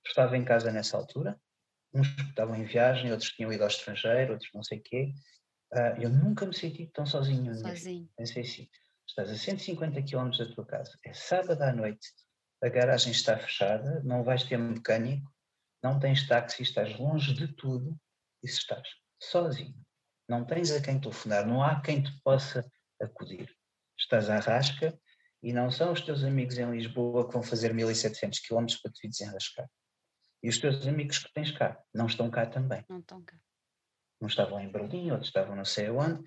estava em casa nessa altura. Uns estavam em viagem, outros tinham ido ao estrangeiro, outros não sei o quê. Uh, eu nunca me senti tão sozinho. Sozinho. Pensei assim, estás a 150 km da tua casa, é sábado à noite, a garagem está fechada, não vais ter mecânico, não tens táxi, estás longe de tudo e se estás sozinho, não tens a quem telefonar, não há quem te possa acudir. Estás à rasca e não são os teus amigos em Lisboa que vão fazer 1700 km para te desenrascar. E os teus amigos que tens cá não estão cá também. Não estão cá. Não estavam em Berlim, outros estavam não sei aonde.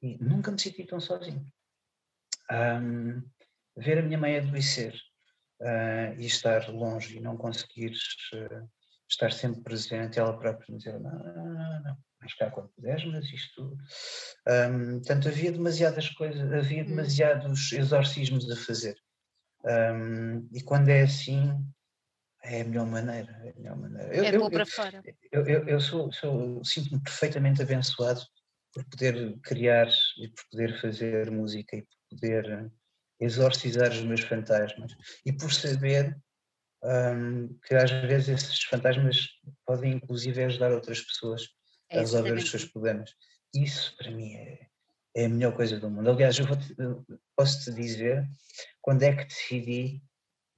E nunca me senti tão sozinho. Um, ver a minha mãe adoecer uh, e estar longe e não conseguir uh, estar sempre presente, ela própria me dizer, não, não, não, não, vais cá quando puderes, mas isto... Um, portanto, havia demasiadas coisas, havia hum. demasiados exorcismos a fazer. Um, e quando é assim, é a melhor maneira. É, a melhor maneira. Eu, é pôr para fora. Eu, eu, eu sou, sou sinto-me perfeitamente abençoado por poder criar e por poder fazer música e por poder exorcizar os meus fantasmas e por saber um, que às vezes esses fantasmas podem inclusive ajudar outras pessoas a resolver os seus problemas. Isso para mim é, é a melhor coisa do mundo. Aliás, eu, eu posso te dizer quando é que decidi.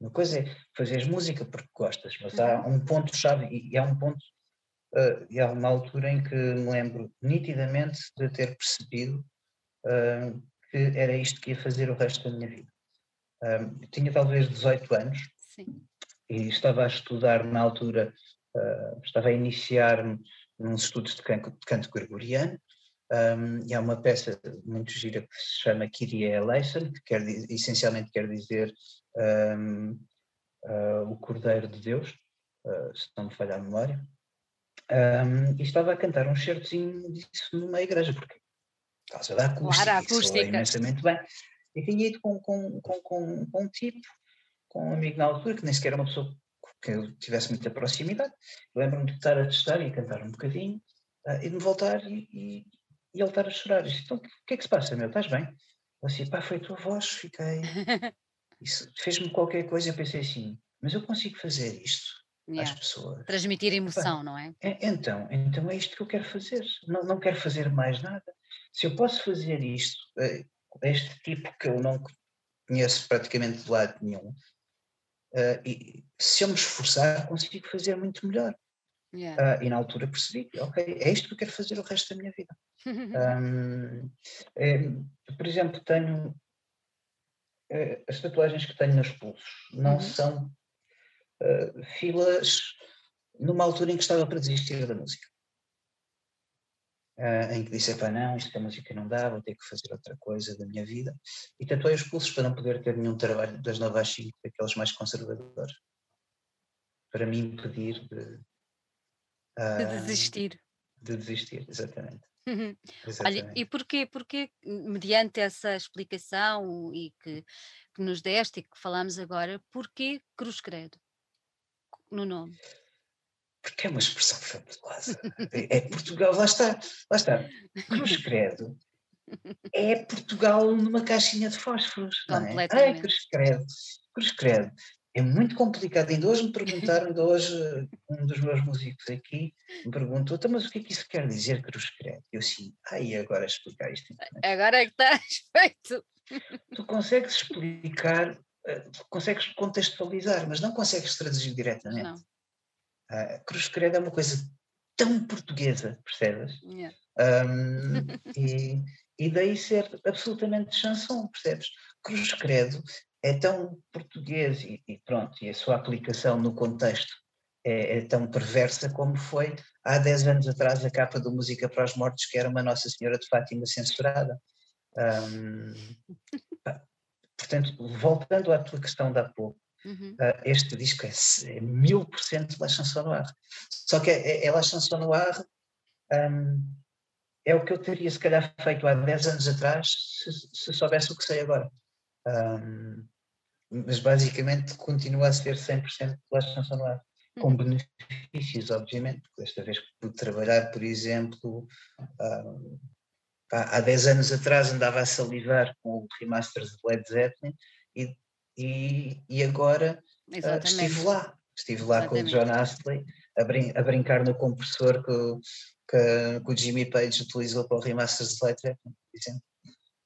Uma coisa é fazeres música porque gostas, mas há uhum. um ponto-chave e há um ponto, uh, e há uma altura em que me lembro nitidamente de ter percebido uh, que era isto que ia fazer o resto da minha vida. Eu tinha talvez 18 anos Sim. e estava a estudar na altura, uh, estava a iniciar-me nos estudos de canto, de canto gregoriano, um, e há uma peça muito gira que se chama Kyrie eleison, que quer, essencialmente quer dizer um, uh, o Cordeiro de Deus, uh, se não me falhar a memória, um, e estava a cantar um certozinho disso numa igreja, porque por causa da acústica, claro, acústica. imensamente bem. E tinha ido com, com, com, com um tipo, com um amigo na altura, que nem sequer era uma pessoa que eu tivesse muita proximidade. Lembro-me de estar a testar e a cantar um bocadinho, uh, e de me voltar e, e, e, ele estar a chorar. disse, então, o que é que se passa, meu? Estás bem? Eu assim, pá, foi a tua voz, fiquei... Isso fez-me qualquer coisa, eu pensei assim, mas eu consigo fazer isto yeah. às pessoas. Transmitir emoção, não é? é? Então, então é isto que eu quero fazer. Não, não quero fazer mais nada. Se eu posso fazer isto, eh, este tipo que eu não conheço praticamente de lado nenhum, uh, e se eu me esforçar, consigo fazer muito melhor. Yeah. Uh, e na altura percebi que, ok, é isto que eu quero fazer o resto da minha vida. um, é, por exemplo, tenho é, as tatuagens que tenho nos pulsos não uhum. são uh, filas numa altura em que estava para desistir da música uh, em que disse, pá, não, isto é música não dá, vou ter que fazer outra coisa da minha vida. E tatuei os pulsos para não poder ter nenhum trabalho das novas às 5, daqueles mais conservadores, para me impedir de... Uh, de desistir. De desistir, exatamente. Uhum. Olha, e porquê, porquê, mediante essa explicação e que, que nos deste e que falamos agora, porquê Cruz Credo no nome? Porque é uma expressão fabulosa. É, é Portugal, lá está, lá está. Cruz Credo é Portugal numa caixinha de fósforos. Não é? Ai, Cruz Credo, Cruz Credo. É muito complicado. Ainda hoje me perguntaram, ainda hoje um dos meus músicos aqui me perguntou, então, mas o que é que isso quer dizer, Cruz Credo? Eu assim, ai, agora explicar isto. Agora é que estás feito. Tu consegues explicar, eh, consegues contextualizar, mas não consegues traduzir diretamente. Não. Uh, Cruz Credo é uma coisa tão portuguesa, percebes? Yeah. Um, e, e daí ser absolutamente chanson, percebes? Cruz Credo é tão português e, e pronto, e a sua aplicação no contexto é, é, tão perversa como foi há 10 anos atrás a capa do Música para os Mortos, que era uma Nossa Senhora de Fátima censurada. Um, portanto, voltando à tua questão de há pouco, Uhum. Uh, este disco é, é mil por cento La Chanson Noir. Só que é, é, é La Chanson Noir um, é o que eu teria se calhar feito há 10 anos atrás se, se soubesse o que sei agora. Um, mas basicamente continua a ser 100% La Chanson Noir. Com uhum. benefícios, obviamente, desta vez pude trabalhar, por exemplo, um, há, há 10 anos atrás andava a salivar com o remaster de Led Zeppelin e e, e agora uh, estive lá. Estive lá Exatamente. com o John Astley a, brin a, brincar no compressor que, que, que, o Jimmy Page utilizou para o remaster de exemplo.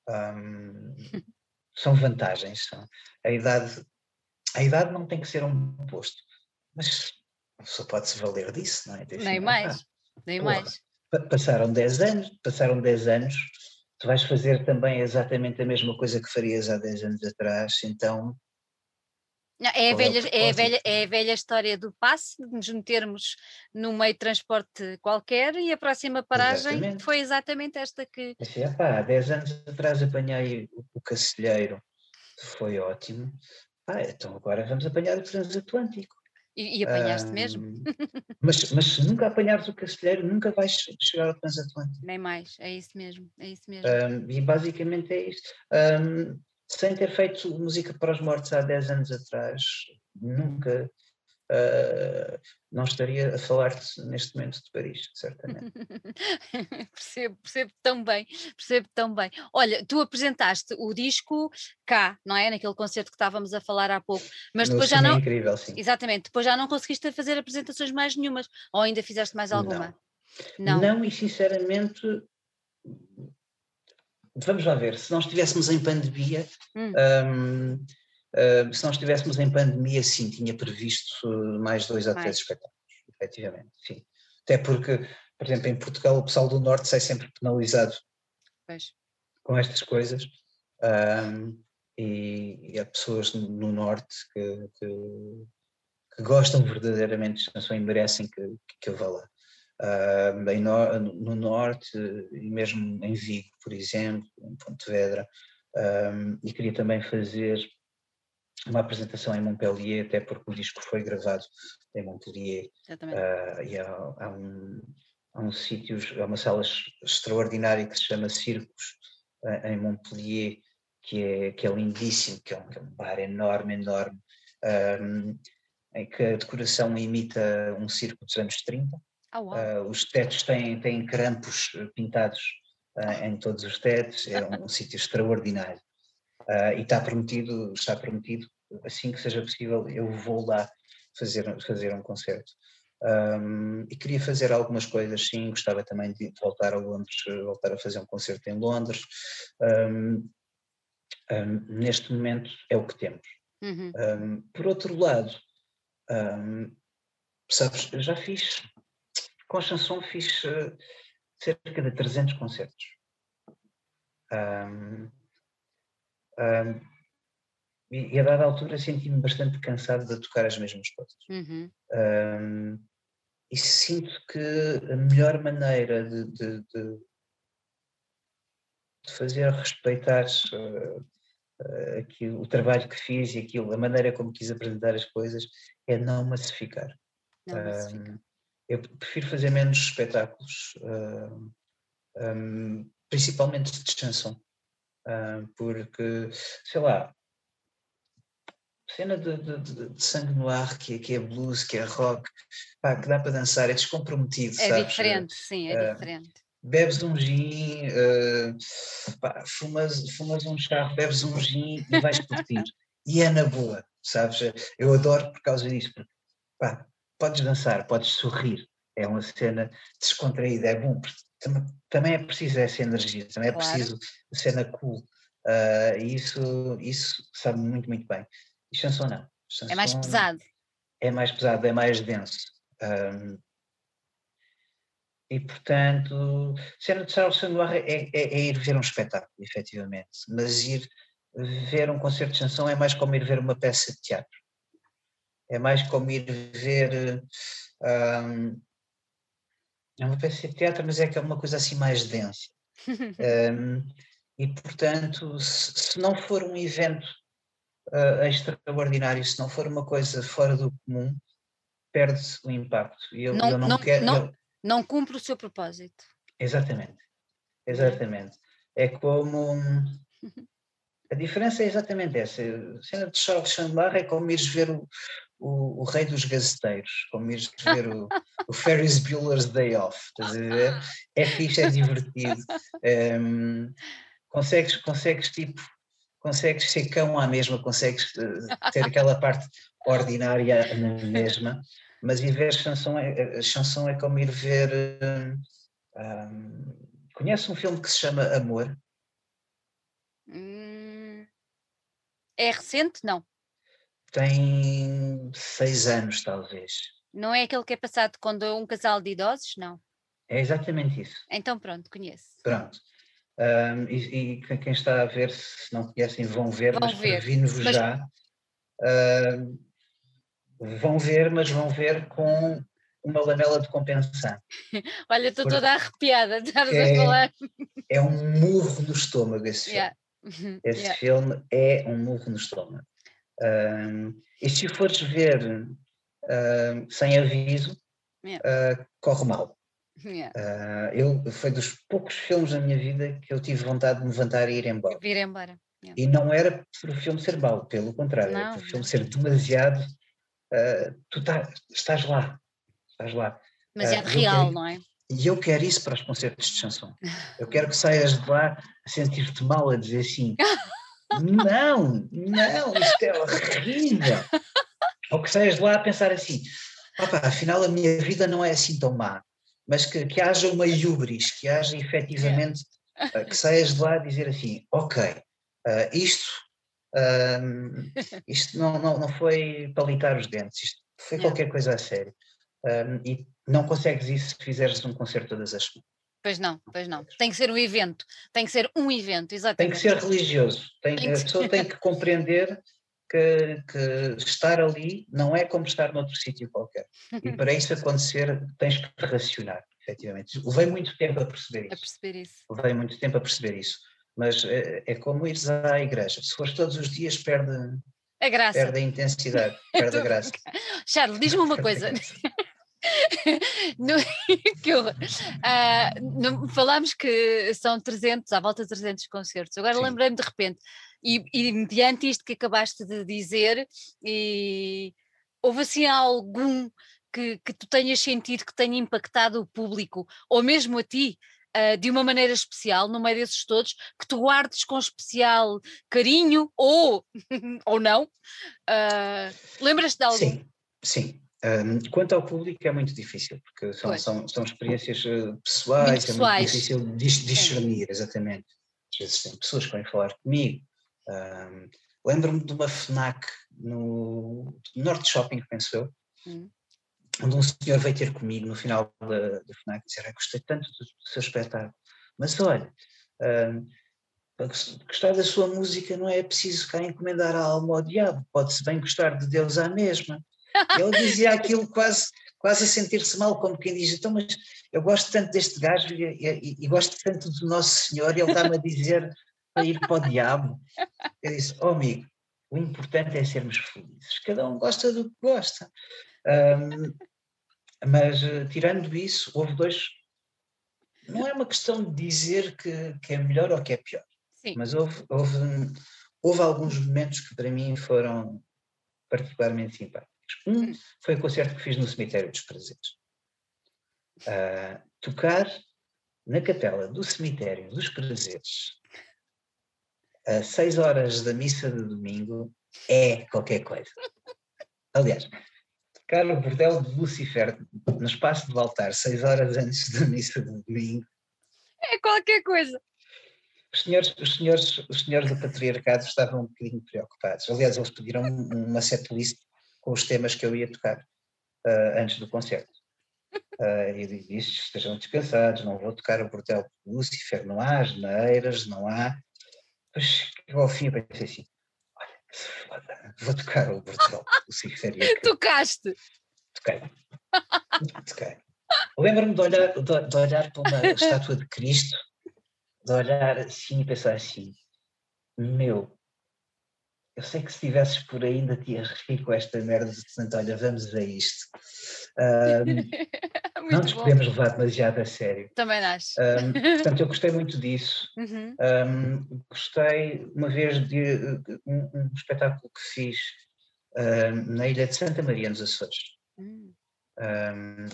Um, são vantagens. São. A, idade, a idade não tem que ser um posto, mas pessoa pode-se valer disso, não é? nem mais, nem mais. Passaram 10 anos, passaram 10 anos tu vais fazer também exatamente a mesma coisa que farias há 10 anos atrás, então não, é, a é velha, é, a velha, é a velha história do passe, de nos metermos num meio de transporte qualquer e a próxima paragem exatamente. foi exatamente esta que. Assim, há 10 anos atrás apanhei o, o Cacilheiro, foi ótimo. Ah, então agora vamos apanhar o transatlântico. E, e apanhaste mesmo? Mas, mas se nunca apanhares o Cacilheiro, nunca vais chegar ao transatlântico. Nem mais, é isso mesmo, é isso mesmo. Um, e basicamente é isto. Um, sem ter feito música para os mortos há 10 anos atrás, nunca uh, não estaria a falar-te neste momento de Paris, certamente. percebo, percebo tão bem, percebo tão bem. Olha, tu apresentaste o disco cá, não é? Naquele concerto que estávamos a falar há pouco, mas depois já não. Incrível, sim. Exatamente, depois já não conseguiste fazer apresentações mais nenhumas, ou ainda fizeste mais alguma? Não, não, não e sinceramente vamos lá ver, se nós estivéssemos em pandemia, hum. um, uh, se nós estivéssemos em pandemia, sim, tinha previsto mais dois ou três espetáculos, efetivamente, sim. Até porque, por exemplo, em Portugal o pessoal do Norte sai sempre penalizado pois. com estas coisas. Um, e, e, há pessoas no Norte que, que, que gostam verdadeiramente de canção e merecem que, que eu vá lá uh, em no, no, norte e mesmo em Vigo, por exemplo, em Pontevedra, um, e queria também fazer uma apresentação em Montpellier, até porque o disco foi gravado em Montpellier, uh, e há, há um, há um sítio, há uma sala extraordinária que se chama Circos, uh, em Montpellier, que é, que é lindíssimo, que é um, que é um bar enorme, enorme, um, em que a decoração imita um circo dos anos 30, Oh, uh, os tetos têm, têm crampos pintados em todos os tetos, é um, um sítio extraordinário. Uh, e está prometido, está prometido, assim que seja possível, eu vou lá fazer, fazer um concerto. Um, e queria fazer algumas coisas, sim, gostava também de voltar a Londres, voltar a fazer um concerto em Londres. Um, um, neste momento é o que temos. Uhum. por outro lado, sabes, já fiz com a chanson fiz uh, cerca de 300 concertos. Um, um, e, e, a dada altura senti-me bastante cansado de tocar as mesmas coisas. Uhum. Um, e sinto que a melhor maneira de, de, de, de fazer respeitar uh, uh, aquilo, o trabalho que fiz e aquilo, a maneira como quis apresentar as coisas é não massificar. Não massificar eu prefiro fazer menos espetáculos, um, principalmente de chanson, porque, sei lá, cena de, de, de, sangue no ar, que, que é blues, que é rock, pá, que dá para dançar, é descomprometido, é sabes? diferente, sim, é uh, diferente. Bebes um gin, pá, fumas, fumas um charro, bebes um gin e vais curtir. e é na boa, sabes? Eu adoro por causa disso, porque, pá, podes dançar, podes sorrir, é uma cena descontraída, é bom, também é preciso essa energia, também é claro. preciso cena cool, uh, e isso, isso sabe muito, muito bem. E chanson não. Chanson é mais pesado. É mais pesado, é mais denso. Um, e portanto, cena de Charles Sandoir é, é, é, ir ver um espetáculo, efetivamente, mas ir ver um concerto de chanson é mais como ir ver uma peça de teatro é mais como ir ver. Um, é uma peça de teatro, mas é que é uma coisa assim mais densa. um, e, portanto, se, se, não for um evento uh, extraordinário, se não for uma coisa fora do comum, perde o impacto. Eu, não, eu não, não, quero, não, eu... não cumpre o seu propósito. Exatamente, exatamente. É como. A diferença é exatamente essa. A cena de Charles Chandler é como ires ver o, o, o rei dos gazeteiros, como ires ver o, o Ferris Bueller's Day Off, estás a ver? É fixe, é divertido. Um, consegues, consegues tipo, consegues ser cão à mesma, consegues uh, ter aquela parte ordinária na mesma, mas ir ver chanson é, chanson é como ir ver. Um, um, conhece um filme que se chama Amor? Hum, é recente? Não tem seis anos, talvez. Não é aquele que é passado quando é um casal de idosos? Não. É exatamente isso. Então pronto, conheço. Pronto. Um, e, e, quem está a ver, se não conhecem, vão ver, vão mas previno-vos mas... já. Uh, vão ver, mas vão ver com uma lamela de compensão. Olha, estou toda arrepiada de estar é, a falar. É um murro no estômago esse filme. Yeah. Esse yeah. filme é um murro no estômago. Um, e se fores ver uh, sem aviso, yeah. uh, corre mal. Yeah. Uh, eu, foi dos poucos filmes da minha vida que eu tive vontade de me levantar e ir embora. Ir embora. Yeah. E não era por o filme ser mau, pelo contrário, não, era por o filme ser demasiado. Uh, tu tá, estás lá, estás lá. Mas é real, quero, não é? E eu quero isso para os concertos de chanson. Eu quero que saias de lá a sentir-te mal, a dizer assim: não, não, isto é horrível. Ou que saias de lá a pensar assim: opa, afinal a minha vida não é assim tão má mas que, que haja uma iubris, que haja efetivamente, uh, que saias de lá a dizer assim, ok, uh, isto, um, isto não, não, não foi palitar os dentes, isto foi qualquer coisa a sério. Um, e não consegues isso se fizeres um concerto todas as semanas. Pois não, pois não. Tem que ser um evento, tem que ser um evento, exatamente. Tem que ser religioso, tem, tem a pessoa tem que compreender que, que, estar ali não é como estar noutro sítio qualquer. E para isso acontecer tens que racionar, efetivamente. Levei muito tempo a perceber isso. A perceber isso. Levei muito tempo a perceber isso. Mas é, é como ires à igreja. Se fores todos os dias, perde a graça. Perde a intensidade, perde a graça. Charles, diz-me uma coisa. no, que uh, no, falámos que são 300, à volta de 300 concertos. Agora lembrei-me de repente, e, e mediante isto que acabaste de dizer, e houve assim algum que, que tu tenhas sentido que tenha impactado o público, ou mesmo a ti, uh, de uma maneira especial, no meio desses todos, que tu guardes com especial carinho, ou, ou não? Uh, Lembras-te de algo? Sim, sim. Um, quanto ao público é muito difícil, porque são, são, são experiências eh, pessoais, muito é muito difícil discernir, exatamente. Às vezes tem pessoas que vêm falar comigo. Um, Lembro-me de uma FNAC no Norte Shopping, penso eu, hum. onde um senhor veio ter comigo no final da, da FNAC e dizer: Gostei tanto do, do seu espetáculo, mas olha, um, para gostar da sua música não é preciso cá encomendar a alma ao diabo, pode-se bem gostar de Deus à mesma. Ele dizia aquilo quase, quase a sentir-se mal, como quem diz, então, mas eu gosto tanto deste gajo e, e, e gosto tanto do Nosso Senhor, e ele está-me a dizer para ir para o diabo. Eu disse, oh amigo, o importante é sermos felizes, cada um gosta do que gosta. Um, mas eh, tirando isso, houve dois. Não é uma questão de dizer que, que é melhor ou que é pior, Sim. mas houve, houve, houve alguns momentos que para mim foram particularmente simpáticos. Um foi o concerto que fiz no Cemitério dos Prazeres. Uh, tocar na capela do Cemitério dos Prazeres a seis horas da missa de domingo é qualquer coisa. Aliás, tocar o bordel de Lucifer no espaço do altar seis horas antes da missa de domingo é qualquer coisa. Os senhores, os, senhores, os senhores do patriarcado estavam um bocadinho preocupados. Aliás, eles pediram uma setlist com os temas que eu ia tocar uh, antes do concerto. Uh, e disse: estejam descansados, não vou tocar o bordel de Lucifer, não há asneiras, não há. Mas ao fim eu pensei assim: olha, se foda, vou tocar o bordel de Lucifer. Tocaste? Toquei. Toquei. Lembro-me de olhar, de, de olhar para uma estátua de Cristo, de olhar assim e pensar assim: meu, eu sei que se estivesses por aí ainda te ias rir com esta merda, portanto, olha, vamos a isto. Um, não nos bom. podemos levar demasiado a sério. Também acho. Um, portanto, eu gostei muito disso. Uhum. Um, gostei uma vez de um, um espetáculo que fiz na ilha de Santa Maria, nos Açores. Uhum.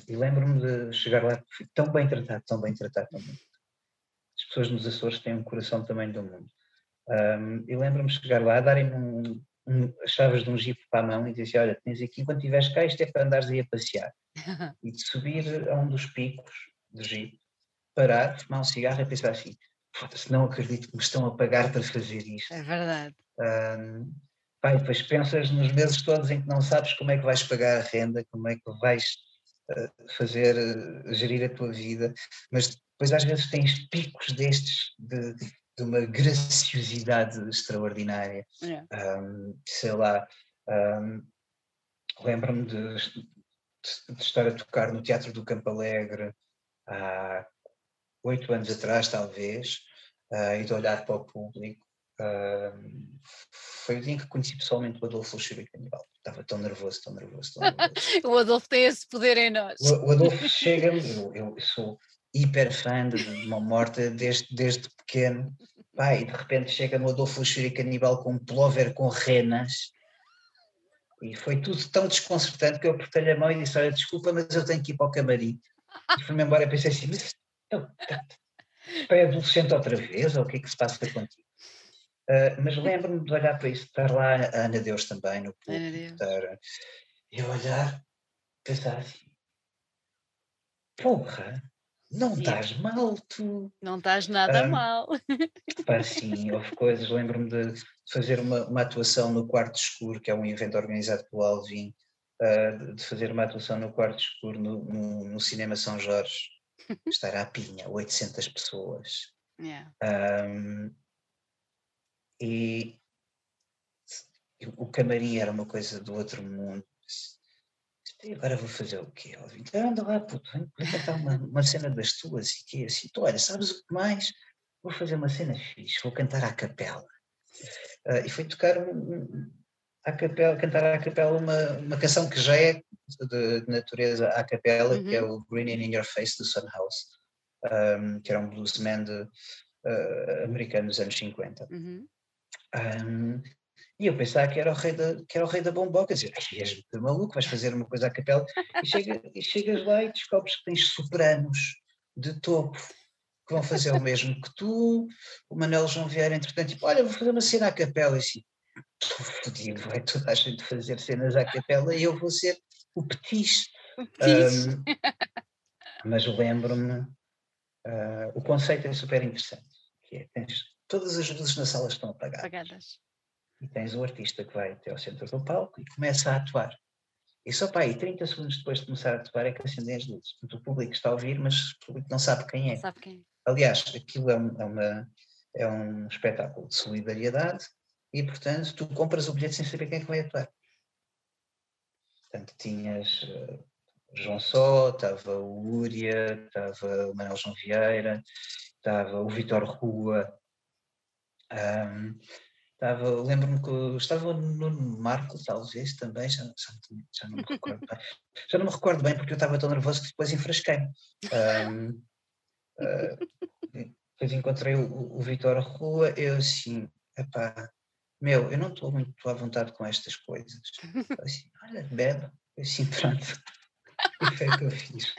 e lembro-me de chegar lá, fui tão bem tratado, tão bem tratado, tão bem. As pessoas nos Açores têm um coração também do mundo. Um, e lembro-me de chegar lá, darem-me um, um, as chaves de um jeep para a mão e dizer olha, tens aqui, quando estiveres cá, isto é para andares aí a passear. e de subir a um dos picos do jeep, parar, fumar um cigarro e pensar assim, foda-se, não acredito que me estão a pagar para fazer isto. É verdade. Um, pá, depois pensas nos meses todos em que não sabes como é que vais pagar a renda, como é que vais uh, fazer, uh, gerir a tua vida, mas depois depois às vezes tens picos destes de, de uma graciosidade extraordinária. Yeah. Um, sei lá, um, lembro-me de, de, de, estar a tocar no Teatro do Campo Alegre há oito anos atrás, talvez, uh, e de olhar para o público. Uh, foi o dia em que conheci pessoalmente o Adolfo Luxúria Canibal. Estava tão nervoso, tão nervoso, tão nervoso. o Adolfo tem esse poder em nós. O, o Adolfo chega-me, eu, eu, sou hiper fã de Mão Morta desde, desde pequeno, Pai, e de repente chega no Adolfo Luxúria Canibal com um plover com renas. E foi tudo tão desconcertante que eu apertei-lhe a mão e disse: Olha, desculpa, mas eu tenho que ir para o camarim. E fui-me embora e pensei assim: Mas eu, é adolescente outra vez? Ou o que é que se passa contigo? Uh, mas lembro-me de olhar para isso, estar lá a Ana Deus também no público, estar, e olhar, pensar assim: Porra, não estás mal, tu. Não estás nada uh, mal. Pá, sim, houve coisas. Lembro-me de fazer uma, uma atuação no Quarto Escuro, que é um evento organizado pelo Alvin, uh, de fazer uma atuação no Quarto Escuro no, no, no Cinema São Jorge estar à pinha, 800 pessoas. Yeah. Um, e o camarim era uma coisa do outro mundo. E agora vou fazer o quê? Então anda lá, puto, vem, cantar uma, uma cena das tuas e que assim. Então, olha, sabes o que mais? Vou fazer uma cena fixe, vou cantar à capela. Uh, e foi tocar um, à capela, cantar à capela uma, uma canção que já é de, de natureza à capela, uhum. que é uhum. o Green in Your Face do Sun House, um, que era um bluesman de, uh, americano dos anos 50. Uhum. Um, e eu pensava que era o rei da, que era o rei da bomboca, dizer, és maluco, vais fazer uma coisa à capela, e, chega, e chegas lá e descobres que tens sopranos de topo que vão fazer o mesmo que tu, o Manuel João Vieira, entretanto, tipo, olha, vou fazer uma cena à capela, e assim, estou fodido, vai toda a gente fazer cenas à capela e eu vou ser o petis. Um, mas lembro-me, uh, o conceito é super interessante, que é, tens, todas as luzes na sala estão apagadas. apagadas. E tens o artista que vai até ao centro do palco e começa a atuar. E só para aí, 30 segundos depois de começar a atuar é que acendem as luzes. Portanto, o público está a ouvir, mas o público não sabe quem é. Sabe quem. Aliás, aquilo é, um, é, uma, é um espetáculo de solidariedade e, portanto, tu compras o bilhete sem saber quem é que vai atuar. Portanto, tinhas uh, João Só, estava o Úria, estava o Manuel João Vieira, estava o Vitor Rua, um, estava, lembro-me que estava no Marco, talvez também, já, já, não me recordo bem. Já não me recordo bem porque eu estava tão nervoso que depois enfrasquei. Um, uh, depois encontrei o, o Vitor Rua, eu assim, epá, meu, eu não estou muito à vontade com estas coisas. Assim, olha, bebe. Assim, pronto. E o que eu fiz.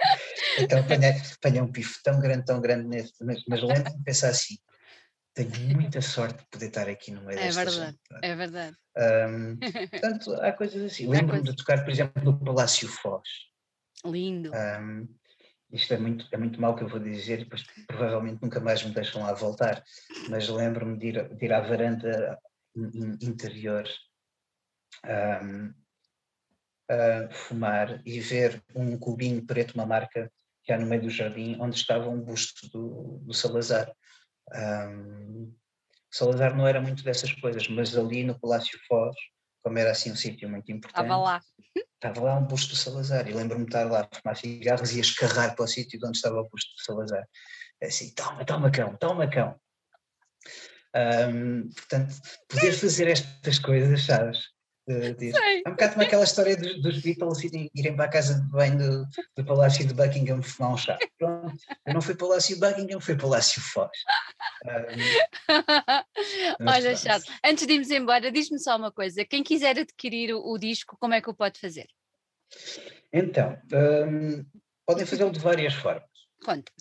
Então apanhei, apanhei um pifo tão grande, tão grande nesse, mas, mas lembro-me de pensar assim, tenho muita sorte de poder estar aqui no meio é desta verdade, gente. É verdade, um, Portanto, há coisas assim. Lembro-me de tocar, por exemplo, no Palácio Foz. Lindo. Um, isto é muito, é muito mal que eu vou dizer, e depois provavelmente nunca mais me deixam lá voltar, mas lembro-me de ir, de ir à varanda interior um, a fumar e ver um cubinho preto, uma marca que há no meio do jardim, onde estava um busto do, do Salazar. Um, Salazar não era muito dessas coisas, mas ali no Palácio Foz, como era assim um sítio muito importante. Estava lá. Estava lá um busto do Salazar e lembro-me de estar lá a fumar cigarros e a escarrar para o sítio onde estava o busto do Salazar. É assim, toma, toma cão, toma cão. Um, portanto, poder fazer estas coisas, sabes? De, é um bocado como aquela história dos, dos Beatles irem, irem, para a casa de banho do, do Palácio de Buckingham fumar um chá. Pronto, eu não fui Palácio Buckingham, fui Palácio Foz. Um, Olha, chato, antes de irmos embora, diz-me só uma coisa: quem quiser adquirir o, o, disco, como é que o pode fazer? Então, um, podem fazê-lo de várias formas. Conta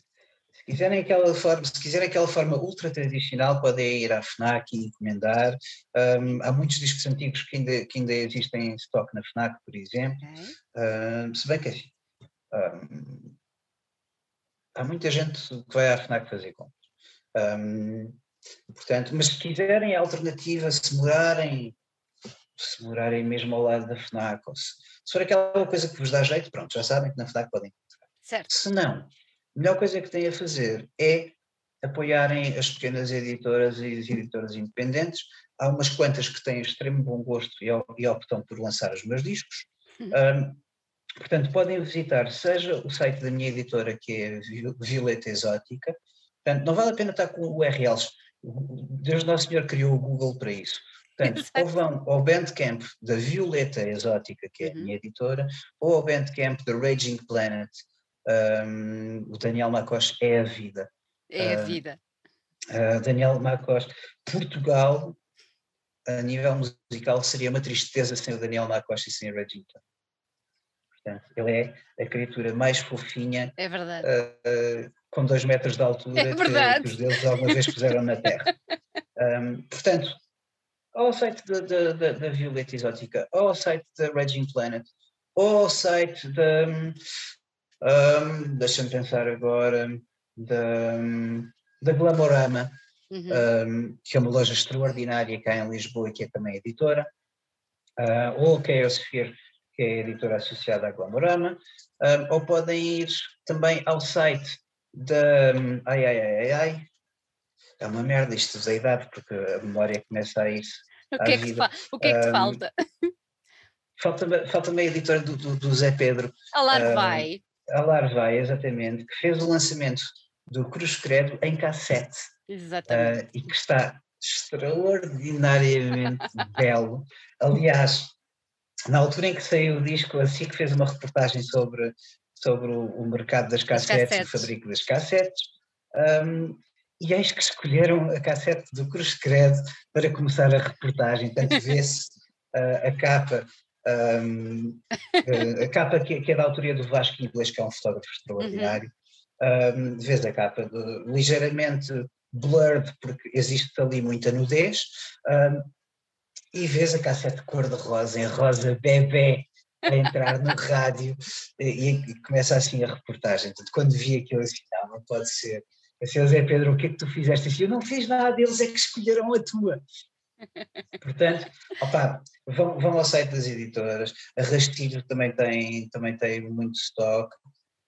quiserem aquela forma, se quiserem aquela forma ultra tradicional, podem ir à FNAC e encomendar. Um, há muitos discos antigos que ainda, que ainda existem em stock na FNAC, por exemplo. Okay. Um, se bem que assim, um, há muita gente que vai à FNAC fazer compras. portanto, mas se quiserem a alternativa, se morarem, se morarem mesmo ao lado da FNAC, ou se, se for aquela coisa que vos dá jeito, pronto, já sabem que na FNAC podem encontrar. Certo. Se não, melhor coisa que têm a fazer é apoiarem as pequenas editoras e as editoras independentes. Há umas quantas que têm extremo bom gosto e, e optam por lançar os meus discos. Um, uhum. portanto, podem visitar seja o site da minha editora, que é Violeta Exótica. Portanto, não vale a pena estar com URLs. Deus Nosso Senhor criou o Google para isso. Portanto, ou vão ao Bandcamp da Violeta Exótica, que é a uhum. minha editora, ou ao Bandcamp da Raging Planet. Um, o Daniel Macos é a vida. É a vida. Uh, Daniel Macos, Portugal, a nível musical, seria uma tristeza sem o Daniel Macos e sem a Regina. Portanto, ele é a criatura mais fofinha. É verdade. Uh, com dois metros de altura é que, que, os deuses alguma vez puseram na Terra. Um, portanto, ao site da, da, da, Violeta Exótica, ao site da Regine Planet, ao site da. Um, Deixa-me pensar agora da, da Glamorama, uhum. um, que é uma loja extraordinária cá em Lisboa, que é também editora, uh, ou a Chaosphere, que é a editora associada à Glamorama, um, ou podem ir também ao site da. Ai, ai, ai, ai, ai. É uma merda isto da idade, porque a memória começa a ir. O que, é que, o que é que te falta? Falta-me falta a editora do, do, do, Zé Pedro. A Larvai. Um, a Larvai, exatamente, que fez o lançamento do Cruz Credo em cassete. Exatamente. Uh, e que está extraordinariamente belo. Aliás, na altura em que saiu o disco, a SIC fez uma reportagem sobre, sobre o, o mercado das cassetes, cassetes, o fabrico das cassetes, um, e eis que escolheram a cassete do Cruz Credo para começar a reportagem, tanto vê-se uh, a capa um, a capa que, que, é da autoria do Vasco Inglês, que é um fotógrafo extraordinário, um, vês a capa de, ligeiramente blurred, porque existe ali muita nudez, um, e vês a cassete cor-de-rosa, em rosa bebê, a entrar no rádio, e, e, começa assim a reportagem. Portanto, quando vi aquilo, assim, não, não pode ser. Assim, Zé Pedro, o que é que tu fizeste? Assim, eu não fiz nada, eles é que escolheram a tua. Portanto, opa, vão, vão ao site das editoras, a Rastilho também tem, também tem muito stock,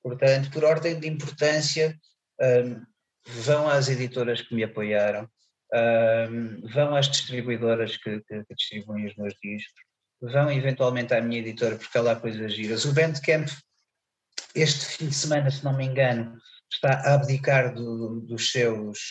Portanto, por ordem de importância, um, vão às editoras que me apoiaram, um, vão às distribuidoras que, que, que, distribuem os meus discos, vão eventualmente à minha editora, porque há coisas giras. O Bandcamp, este fim de semana, se não me engano, está a abdicar do, dos seus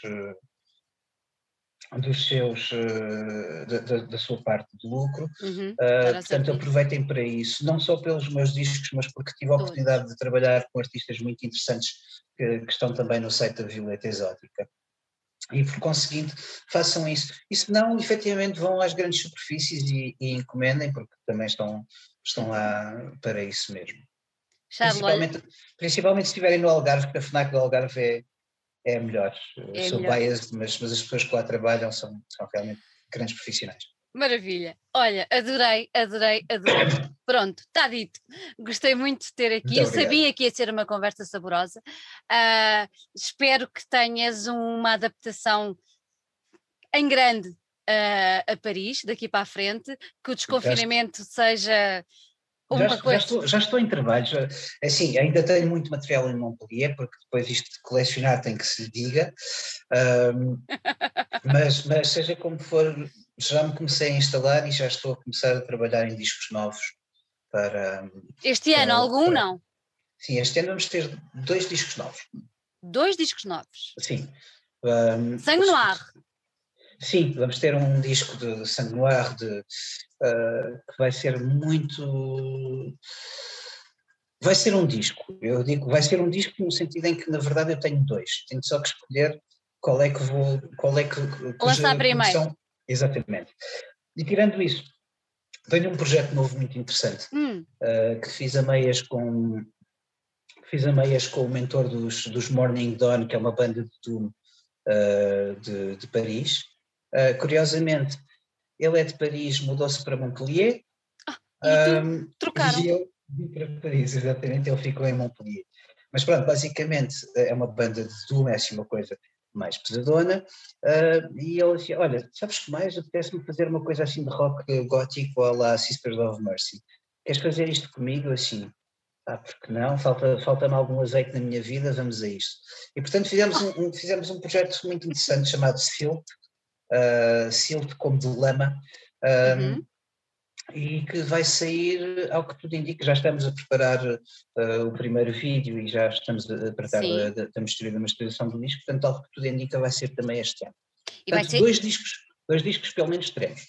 dos seus uh, da, da, sua parte de lucro. Uhum, uh, portanto aproveitem para isso não só pelos meus discos mas porque tive a oportunidade de trabalhar com artistas muito interessantes que, que, estão também no site da Violeta Exótica. E por conseguinte façam isso. E se não efetivamente vão às grandes superfícies e, e encomendem porque também estão estão lá para isso mesmo. Principalmente, principalmente se estiverem no Algarve porque a FNAC do Algarve é é melhor. É Sou melhor. biased, mas, mas as pessoas que lá trabalham são, são realmente grandes profissionais. Maravilha. Olha, adorei, adorei, adorei. Pronto, está dito. Gostei muito de ter aqui. Eu sabia que ia ser uma conversa saborosa. Uh, espero que tenhas uma adaptação em grande uh, a Paris, daqui para a frente, que o desconfinamento seja já, já, estou, já estou em trabalho, já, é assim, ainda tenho muito material em Montpellier, porque depois isto de colecionar tem que se diga, um, mas, mas seja como for, já me comecei a instalar e já estou a começar a trabalhar em discos novos para... Este para, ano algum para, não? Sim, este ano vamos ter dois discos novos. Dois discos novos? Sim. Um, Sangue no ar. Sim, vamos ter um disco de Sangue Noir de, uh, que vai ser muito. Vai ser um disco. Eu digo, vai ser um disco no sentido em que, na verdade, eu tenho dois. Tenho só que escolher qual é que vou. Qual é que. Lançar primeiro. Exatamente. E tirando isso, tenho um projeto novo muito interessante hum. uh, que fiz a meias com. Fiz a meias com o mentor dos, dos Morning Dawn, que é uma banda de doom uh, de, de Paris, Uh, curiosamente, ele é de Paris, mudou-se para Montpellier. Ah, e um, trocaram? E eu vim para Paris, exatamente, ele ficou em Montpellier. Mas pronto, basicamente é uma banda de doom, é assim uma coisa mais pesadona, uh, e ele disse, olha, sabes que mais, apetece-me fazer uma coisa assim de rock gótico à la Sisters of Mercy. Queres fazer isto comigo assim? Ah, porque não? Falta-me falta algum azeite na minha vida, vamos a isto. E portanto fizemos um, um fizemos um projeto muito interessante chamado Silt, uh, Silt como de lama, um, uhum. e que vai sair, ao que tudo indica, já estamos a preparar uh, o primeiro vídeo e já estamos a tratar da, da, masterização do disco, portanto, ao que tudo indica, vai ser também este ano. E portanto, ser... dois discos, dois discos pelo menos teremos.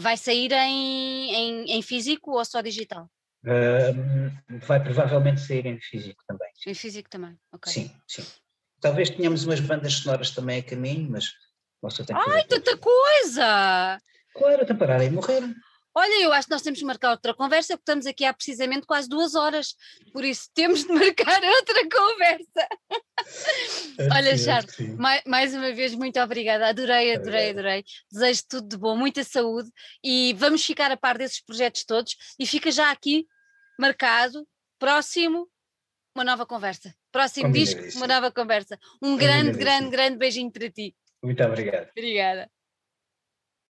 Vai sair em, em, em físico ou só digital? Uh, vai provavelmente sair em físico também. Em físico também, ok. Sim, sim. Talvez tenhamos umas bandas sonoras também a caminho, mas você tem que Ai, tanta coisa! Claro, até pararem e morrer. Olha, eu acho que nós temos que marcar outra conversa, porque estamos aqui há precisamente quase duas horas, por isso temos de marcar outra conversa. É Olha, Charles, mais, mais, uma vez, muito obrigada, adorei, adorei, adorei. Desejo tudo de bom, muita saúde e vamos ficar a par desses projetos todos e fica já aqui marcado, próximo, uma nova conversa. Próximo disco, uma nova conversa. Um grande, grande, grande beijinho para ti. Muito obrigado. Obrigada.